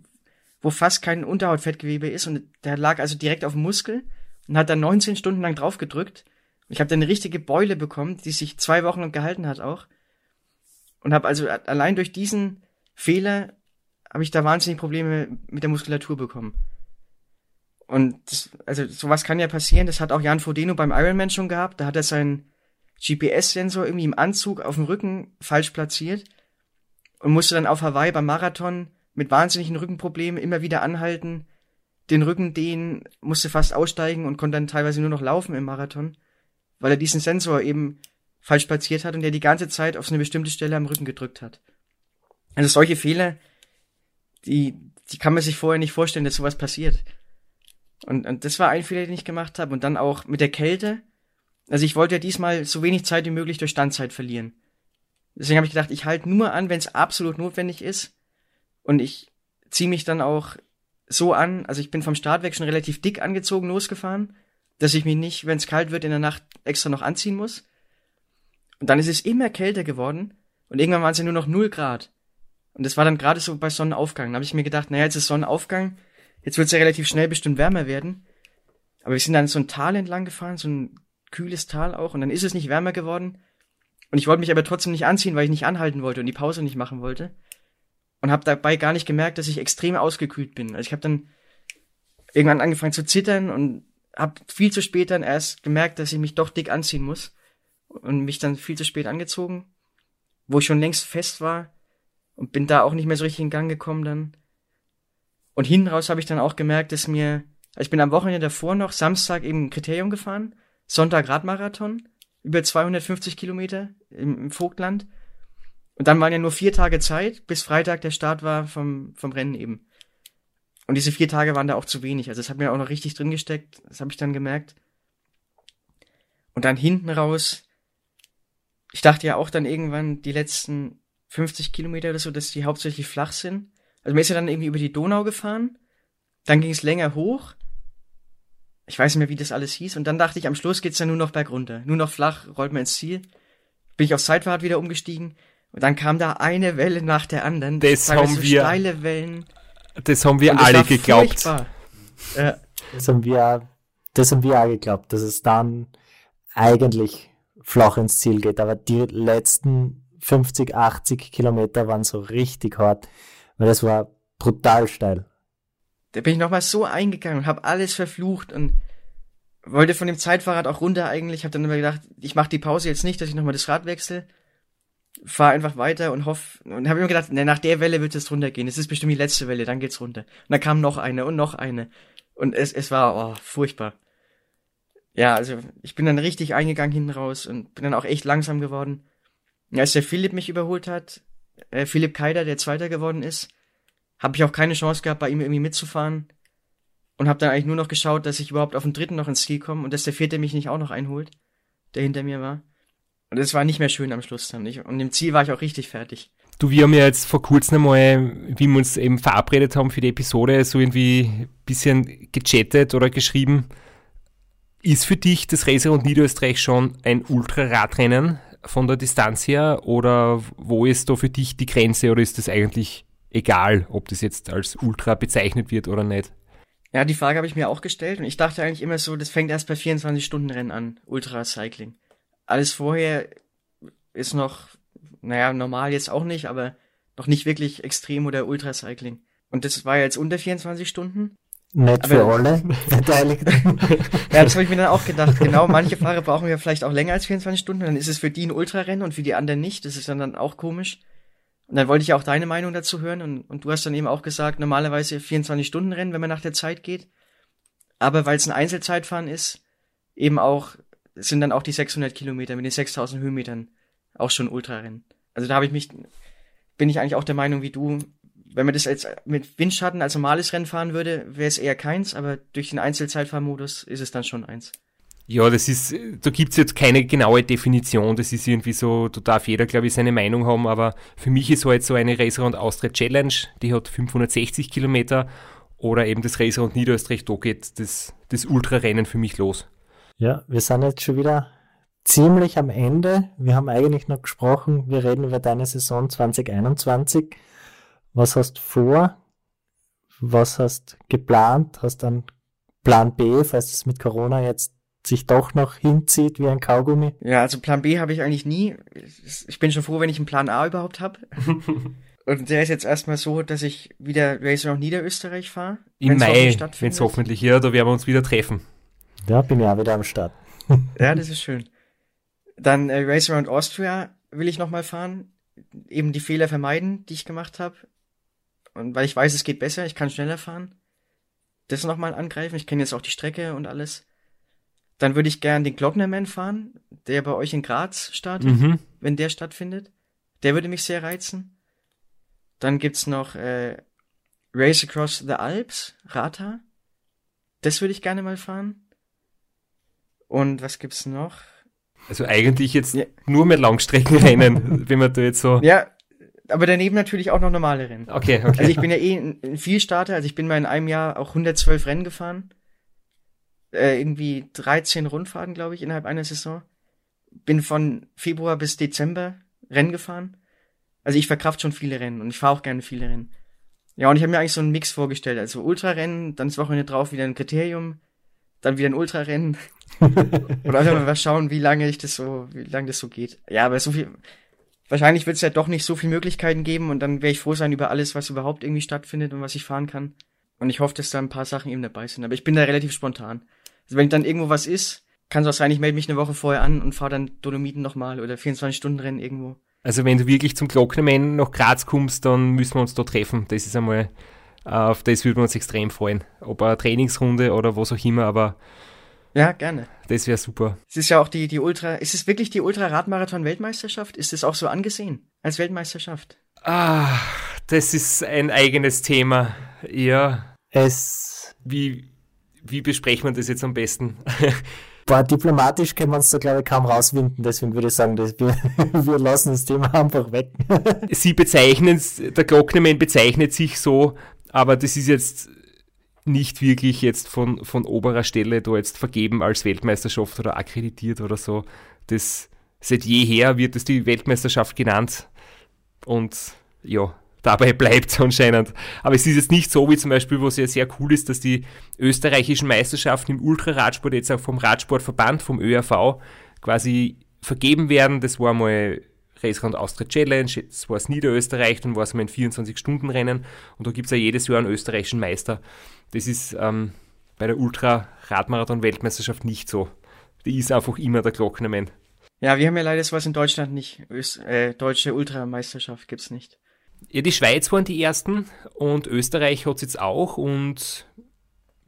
wo fast kein Unterhautfettgewebe ist und der lag also direkt auf dem Muskel und hat dann 19 Stunden lang drauf gedrückt. Ich habe dann eine richtige Beule bekommen, die sich zwei Wochen lang gehalten hat auch. Und habe also allein durch diesen Fehler habe ich da wahnsinnig Probleme mit der Muskulatur bekommen. Und das, also sowas kann ja passieren. Das hat auch Jan Frodeno beim Ironman schon gehabt. Da hat er seinen GPS-Sensor irgendwie im Anzug auf dem Rücken falsch platziert und musste dann auf Hawaii beim Marathon mit wahnsinnigen Rückenproblemen immer wieder anhalten, den Rücken dehnen, musste fast aussteigen und konnte dann teilweise nur noch laufen im Marathon, weil er diesen Sensor eben falsch platziert hat und der die ganze Zeit auf so eine bestimmte Stelle am Rücken gedrückt hat. Also solche Fehler, die, die kann man sich vorher nicht vorstellen, dass sowas passiert. Und, und das war ein Fehler, den ich gemacht habe. Und dann auch mit der Kälte. Also ich wollte ja diesmal so wenig Zeit wie möglich durch Standzeit verlieren. Deswegen habe ich gedacht, ich halte nur an, wenn es absolut notwendig ist. Und ich ziehe mich dann auch so an, also ich bin vom Start weg schon relativ dick angezogen losgefahren, dass ich mich nicht, wenn es kalt wird, in der Nacht extra noch anziehen muss. Und dann ist es immer kälter geworden und irgendwann waren es ja nur noch null Grad. Und das war dann gerade so bei Sonnenaufgang. Da habe ich mir gedacht, naja, jetzt ist Sonnenaufgang, Jetzt wird es ja relativ schnell bestimmt wärmer werden. Aber wir sind dann so ein Tal entlang gefahren, so ein kühles Tal auch, und dann ist es nicht wärmer geworden. Und ich wollte mich aber trotzdem nicht anziehen, weil ich nicht anhalten wollte und die Pause nicht machen wollte. Und habe dabei gar nicht gemerkt, dass ich extrem ausgekühlt bin. Also ich habe dann irgendwann angefangen zu zittern und habe viel zu spät dann erst gemerkt, dass ich mich doch dick anziehen muss. Und mich dann viel zu spät angezogen, wo ich schon längst fest war und bin da auch nicht mehr so richtig in Gang gekommen dann. Und hinten raus habe ich dann auch gemerkt, dass mir, also ich bin am Wochenende davor noch Samstag eben Kriterium gefahren, Sonntag Radmarathon, über 250 Kilometer im, im Vogtland. Und dann waren ja nur vier Tage Zeit, bis Freitag der Start war vom, vom Rennen eben. Und diese vier Tage waren da auch zu wenig. Also das hat mir auch noch richtig drin gesteckt. Das habe ich dann gemerkt. Und dann hinten raus, ich dachte ja auch dann irgendwann die letzten 50 Kilometer oder so, dass die hauptsächlich flach sind. Also man ist ja dann irgendwie über die Donau gefahren, dann ging es länger hoch. Ich weiß nicht mehr, wie das alles hieß. Und dann dachte ich, am Schluss geht's dann nur noch bergunter. Nur noch flach, rollt man ins Ziel. Bin ich aufs Zeitfahrrad wieder umgestiegen. Und dann kam da eine Welle nach der anderen. Das haben so wir. Steile Wellen. Das haben wir alle geglaubt. Ja. Das haben wir, das haben wir auch geglaubt, dass es dann eigentlich flach ins Ziel geht. Aber die letzten 50, 80 Kilometer waren so richtig hart. Weil das war brutal steil. Da bin ich nochmal so eingegangen und habe alles verflucht und wollte von dem Zeitfahrrad auch runter eigentlich. Habe dann immer gedacht, ich mache die Pause jetzt nicht, dass ich nochmal das Rad wechsle. Fahr einfach weiter und hoff und habe mir gedacht, ne, nach der Welle wird es runtergehen. Es ist bestimmt die letzte Welle, dann geht's runter. Und dann kam noch eine und noch eine und es es war oh, furchtbar. Ja, also ich bin dann richtig eingegangen hinten raus und bin dann auch echt langsam geworden. Als der Philipp mich überholt hat, äh, Philipp Keider, der Zweiter geworden ist, habe ich auch keine Chance gehabt, bei ihm irgendwie mitzufahren und habe dann eigentlich nur noch geschaut, dass ich überhaupt auf den Dritten noch ins Ziel komme und dass der Vierte mich nicht auch noch einholt, der hinter mir war. Und es war nicht mehr schön am Schluss dann. nicht. und im Ziel war ich auch richtig fertig. Du, wir haben ja jetzt vor kurzem einmal, wie wir uns eben verabredet haben für die Episode, so irgendwie ein bisschen gechattet oder geschrieben. Ist für dich das Racer und Niederösterreich schon ein Ultraradrennen von der Distanz her oder wo ist da für dich die Grenze oder ist das eigentlich egal, ob das jetzt als Ultra bezeichnet wird oder nicht? Ja, die Frage habe ich mir auch gestellt und ich dachte eigentlich immer so, das fängt erst bei 24-Stunden-Rennen an, Ultra-Cycling. Alles vorher ist noch, naja, normal jetzt auch nicht, aber noch nicht wirklich extrem oder Ultra-Cycling. Und das war jetzt unter 24 Stunden. Nicht aber, für alle *laughs* Beteiligten. *laughs* ja, das habe ich mir dann auch gedacht. Genau, manche Fahrer brauchen ja vielleicht auch länger als 24 Stunden, dann ist es für die ein Ultrarennen und für die anderen nicht. Das ist dann, dann auch komisch. Und dann wollte ich auch deine Meinung dazu hören und, und du hast dann eben auch gesagt, normalerweise 24-Stunden-Rennen, wenn man nach der Zeit geht. Aber weil es ein Einzelzeitfahren ist, eben auch, sind dann auch die 600 Kilometer mit den 6000 Höhenmetern auch schon Ultrarennen. Also da habe ich mich, bin ich eigentlich auch der Meinung wie du, wenn man das als mit Windschatten als normales Rennen fahren würde, wäre es eher keins, aber durch den Einzelzeitfahrmodus ist es dann schon eins. Ja, das ist, da gibt's jetzt keine genaue Definition. Das ist irgendwie so, da darf jeder, glaube ich, seine Meinung haben, aber für mich ist halt so eine Racer und Austria Challenge, die hat 560 Kilometer oder eben das Racer und Niederösterreich, da geht das, das Ultrarennen für mich los. Ja, wir sind jetzt schon wieder ziemlich am Ende. Wir haben eigentlich noch gesprochen, wir reden über deine Saison 2021. Was hast du vor? Was hast geplant? Hast dann Plan B, falls es mit Corona jetzt sich doch noch hinzieht wie ein Kaugummi? Ja, also Plan B habe ich eigentlich nie. Ich bin schon froh, wenn ich einen Plan A überhaupt habe. *laughs* Und der ist jetzt erstmal so, dass ich wieder Racer nach Niederösterreich fahre. Im Mai, wenn es hoffentlich hier, da werden wir uns wieder treffen. Ja, bin ja wieder am Start. *laughs* ja, das ist schön. Dann äh, Race Around Austria will ich nochmal fahren. Eben die Fehler vermeiden, die ich gemacht habe. Und weil ich weiß, es geht besser, ich kann schneller fahren. Das nochmal angreifen. Ich kenne jetzt auch die Strecke und alles. Dann würde ich gern den Glocknerman fahren, der bei euch in Graz startet, mhm. wenn der stattfindet. Der würde mich sehr reizen. Dann gibt's noch äh, Race Across the Alps, Rata. Das würde ich gerne mal fahren. Und was gibt's noch? Also eigentlich jetzt ja. nur mehr Langstreckenrennen, *laughs* wenn man da jetzt so. Ja, aber daneben natürlich auch noch normale Rennen. Okay, okay. Also ich bin ja eh ein, ein Vielstarter, also ich bin mal in einem Jahr auch 112 Rennen gefahren äh, irgendwie 13 Rundfahrten, glaube ich, innerhalb einer Saison. Bin von Februar bis Dezember Rennen gefahren. Also ich verkraft schon viele Rennen und ich fahre auch gerne viele Rennen. Ja, und ich habe mir eigentlich so einen Mix vorgestellt. Also Ultrarennen, dann das Wochenende drauf wieder ein Kriterium, dann wieder ein Ultrarennen. Oder einfach mal schauen, wie lange ich das so, wie lange das so geht. Ja, aber so viel. Wahrscheinlich wird es ja doch nicht so viele Möglichkeiten geben und dann werde ich froh sein über alles, was überhaupt irgendwie stattfindet und was ich fahren kann. Und ich hoffe, dass da ein paar Sachen eben dabei sind. Aber ich bin da relativ spontan. Also wenn dann irgendwo was ist, kann es auch sein, ich melde mich eine Woche vorher an und fahre dann Dolomiten nochmal oder 24-Stunden-Rennen irgendwo. Also wenn du wirklich zum Glocknermann nach Graz kommst, dann müssen wir uns da treffen. Das ist einmal, äh, auf das würden wir uns extrem freuen. Ob eine Trainingsrunde oder was auch immer, aber ja, gerne. Das wäre super. Es ist ja auch die, die Ultra, ist es wirklich die Ultra-Radmarathon-Weltmeisterschaft? Ist es auch so angesehen als Weltmeisterschaft? Ah, das ist ein eigenes Thema. Ja. Es. Wie, wie besprechen wir das jetzt am besten? *laughs* Boah, diplomatisch können wir uns da, glaube ich, kaum rauswinden. Deswegen würde ich sagen, dass wir, *laughs* wir lassen das Thema einfach weg. *laughs* Sie bezeichnen, der Glocknerman bezeichnet sich so, aber das ist jetzt nicht wirklich jetzt von, von oberer Stelle da jetzt vergeben als Weltmeisterschaft oder akkreditiert oder so. Das, seit jeher wird es die Weltmeisterschaft genannt. Und ja, dabei *laughs* bleibt anscheinend. Aber es ist jetzt nicht so wie zum Beispiel, was ja sehr cool ist, dass die österreichischen Meisterschaften im Ultraradsport jetzt auch vom Radsportverband, vom ÖRV, quasi vergeben werden. Das war mal Raceround Austria Challenge, jetzt war es Niederösterreich, dann war es mal ein 24-Stunden-Rennen und da gibt es ja jedes Jahr einen österreichischen Meister. Das ist ähm, bei der Ultra-Radmarathon-Weltmeisterschaft nicht so. Die ist einfach immer der Glocknermann. Ja, wir haben ja leider sowas in Deutschland nicht. Öst äh, deutsche Ultrameisterschaft gibt's nicht. Ja, die Schweiz waren die ersten und Österreich hat's jetzt auch und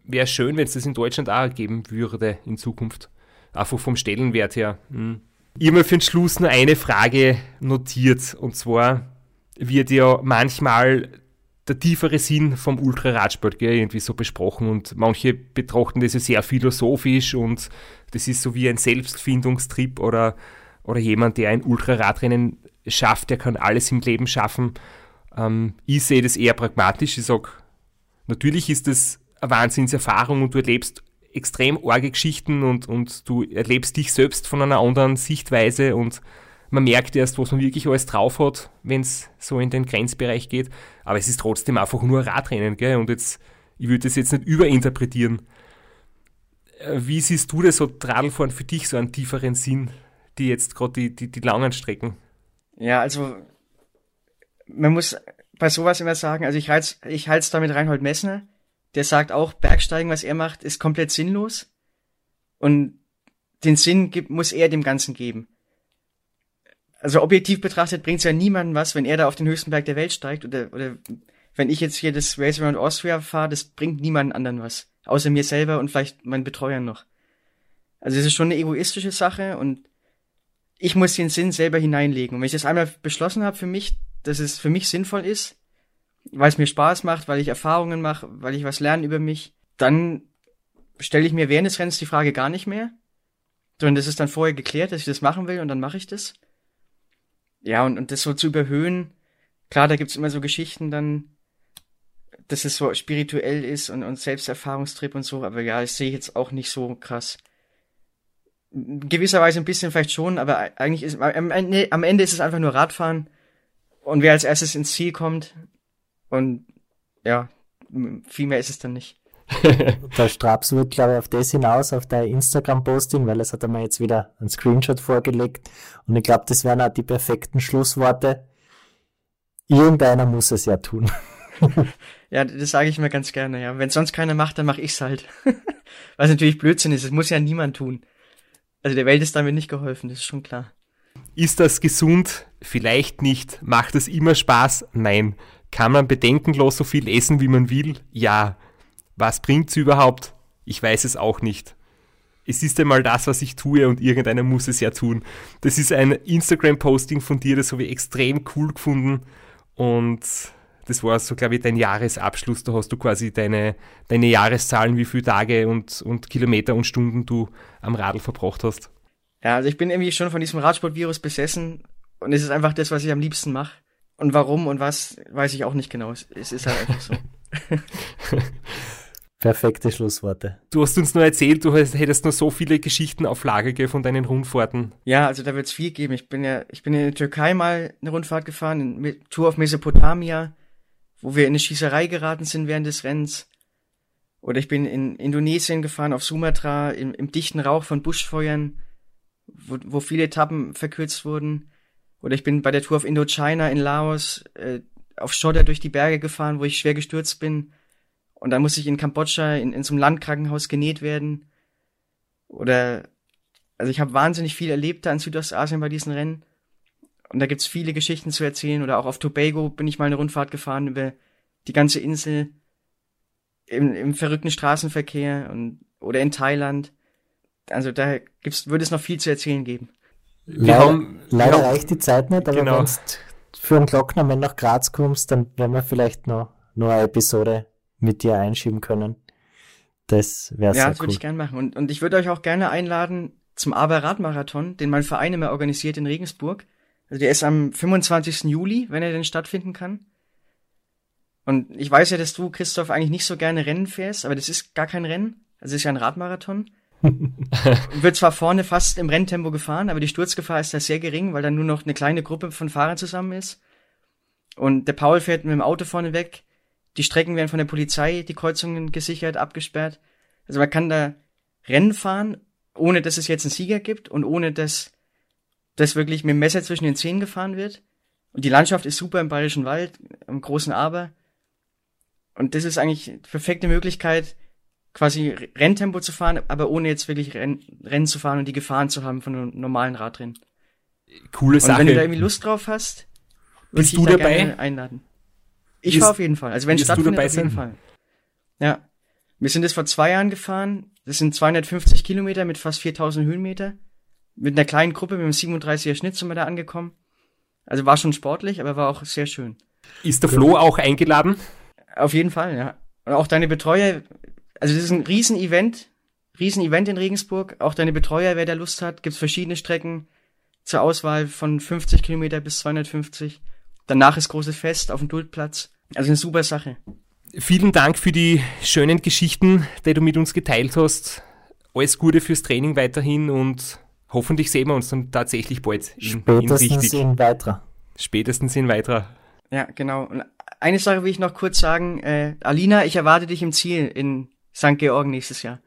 wäre schön, wenn es das in Deutschland auch geben würde in Zukunft. Einfach vom Stellenwert her. Hm. Ich habe mir für den Schluss nur eine Frage notiert und zwar wird ja manchmal der tiefere Sinn vom Ultraradsport irgendwie so besprochen und manche betrachten das ja sehr philosophisch und das ist so wie ein Selbstfindungstrip oder, oder jemand, der ein Ultraradrennen schafft, der kann alles im Leben schaffen. Ähm, ich sehe das eher pragmatisch. Ich sage, natürlich ist das eine Wahnsinnserfahrung und du erlebst extrem arge Geschichten und, und du erlebst dich selbst von einer anderen Sichtweise und man merkt erst, was man wirklich alles drauf hat, wenn es so in den Grenzbereich geht. Aber es ist trotzdem einfach nur Radrennen, gell? Und jetzt, ich würde das jetzt nicht überinterpretieren. Äh, wie siehst du das so Radlfahren für dich so einen tieferen Sinn, die jetzt gerade die, die, die langen Strecken? Ja, also man muss bei sowas immer sagen, also ich halte ich es da mit Reinhold Messner, der sagt auch, Bergsteigen, was er macht, ist komplett sinnlos. Und den Sinn gibt, muss er dem Ganzen geben also objektiv betrachtet bringt es ja niemandem was, wenn er da auf den höchsten Berg der Welt steigt oder, oder wenn ich jetzt hier das Race Around Austria fahre, das bringt niemandem anderen was. Außer mir selber und vielleicht meinen Betreuern noch. Also es ist schon eine egoistische Sache und ich muss den Sinn selber hineinlegen. Und wenn ich das einmal beschlossen habe für mich, dass es für mich sinnvoll ist, weil es mir Spaß macht, weil ich Erfahrungen mache, weil ich was lerne über mich, dann stelle ich mir während des Rennens die Frage gar nicht mehr, sondern das ist dann vorher geklärt, dass ich das machen will und dann mache ich das. Ja, und, und das so zu überhöhen, klar, da gibt's immer so Geschichten dann, dass es so spirituell ist und, und Selbsterfahrungstrip und so, aber ja, das sehe ich jetzt auch nicht so krass. Gewisserweise ein bisschen vielleicht schon, aber eigentlich ist am Ende, am Ende ist es einfach nur Radfahren. Und wer als erstes ins Ziel kommt und ja, viel mehr ist es dann nicht. *laughs* der Straps wird, glaube ich, auf das hinaus, auf der Instagram-Posting, weil es hat er mir jetzt wieder ein Screenshot vorgelegt. Und ich glaube, das wären auch die perfekten Schlussworte. Irgendeiner muss es ja tun. *laughs* ja, das sage ich mir ganz gerne, ja. Wenn sonst keiner macht, dann mache ich's halt. *laughs* Was natürlich Blödsinn ist, es muss ja niemand tun. Also der Welt ist damit nicht geholfen, das ist schon klar. Ist das gesund? Vielleicht nicht. Macht es immer Spaß? Nein. Kann man bedenkenlos so viel essen, wie man will? Ja. Was bringt's überhaupt? Ich weiß es auch nicht. Es ist einmal das, was ich tue und irgendeiner muss es ja tun. Das ist ein Instagram-Posting von dir, das habe ich extrem cool gefunden und das war so, glaube ich, dein Jahresabschluss. Da hast du quasi deine, deine Jahreszahlen, wie viele Tage und, und Kilometer und Stunden du am Radl verbracht hast. Ja, also ich bin irgendwie schon von diesem Radsportvirus besessen und es ist einfach das, was ich am liebsten mache. Und warum und was, weiß ich auch nicht genau. Es ist halt einfach so. *laughs* Perfekte Schlussworte. Du hast uns nur erzählt, du hättest nur so viele Geschichten auf Lager von deinen Rundfahrten. Ja, also da wird es viel geben. Ich bin ja, ich bin in der Türkei mal eine Rundfahrt gefahren, in Tour auf Mesopotamia, wo wir in eine Schießerei geraten sind während des Rennens. Oder ich bin in Indonesien gefahren, auf Sumatra, im, im dichten Rauch von Buschfeuern, wo, wo viele Etappen verkürzt wurden. Oder ich bin bei der Tour auf Indochina in Laos äh, auf Schotter durch die Berge gefahren, wo ich schwer gestürzt bin und dann muss ich in Kambodscha in, in so einem Landkrankenhaus genäht werden. Oder also ich habe wahnsinnig viel erlebt da in Südostasien bei diesen Rennen. Und da gibt's viele Geschichten zu erzählen. Oder auch auf Tobago bin ich mal eine Rundfahrt gefahren über die ganze Insel im, im verrückten Straßenverkehr und oder in Thailand. Also da gibt's, würde es noch viel zu erzählen geben. Wir leider, haben, leider ja, reicht die Zeit nicht, aber genau. wenn du für einen Glockner, wenn nach Graz kommst, dann werden wir vielleicht noch, noch eine Episode mit dir einschieben können. Das wäre Ja, das cool. würde ich gerne machen. Und, und ich würde euch auch gerne einladen zum Aber-Radmarathon, den mein Verein immer organisiert in Regensburg. Also der ist am 25. Juli, wenn er denn stattfinden kann. Und ich weiß ja, dass du, Christoph, eigentlich nicht so gerne Rennen fährst, aber das ist gar kein Rennen. Also es ist ja ein Radmarathon. Wird zwar vorne fast im Renntempo gefahren, aber die Sturzgefahr ist da sehr gering, weil da nur noch eine kleine Gruppe von Fahrern zusammen ist. Und der Paul fährt mit dem Auto vorne weg. Die Strecken werden von der Polizei, die Kreuzungen gesichert, abgesperrt. Also man kann da Rennen fahren, ohne dass es jetzt einen Sieger gibt und ohne dass das wirklich mit dem Messer zwischen den Zähnen gefahren wird. Und die Landschaft ist super im Bayerischen Wald, im großen Aber. Und das ist eigentlich die perfekte Möglichkeit, quasi Renntempo zu fahren, aber ohne jetzt wirklich Renn, Rennen zu fahren und die Gefahren zu haben von einem normalen Radrennen. Coole Und Sache. wenn du da irgendwie Lust drauf hast, Bist du dabei? einladen. Ich Wirst- fahre auf jeden Fall. Also wenn es stattfindet, dabei auf jeden? Fall. Ja. Wir sind es vor zwei Jahren gefahren. Das sind 250 Kilometer mit fast 4000 Höhenmeter. Mit einer kleinen Gruppe, mit einem 37er Schnitt sind wir da angekommen. Also war schon sportlich, aber war auch sehr schön. Ist der Flo auch eingeladen? Auf jeden Fall, ja. Und auch deine Betreuer, also das ist ein Riesen-Event, Riesen-Event in Regensburg. Auch deine Betreuer, wer da Lust hat, gibt's verschiedene Strecken zur Auswahl von 50 Kilometer bis 250. Danach ist großes Fest auf dem Duldplatz. Also eine super Sache. Vielen Dank für die schönen Geschichten, die du mit uns geteilt hast. Alles Gute fürs Training weiterhin und hoffentlich sehen wir uns dann tatsächlich bald in, in Spätestens richtig. in weiterer. Spätestens in weiterer. Ja, genau. Und eine Sache will ich noch kurz sagen. Äh, Alina, ich erwarte dich im Ziel in St. Georgen nächstes Jahr.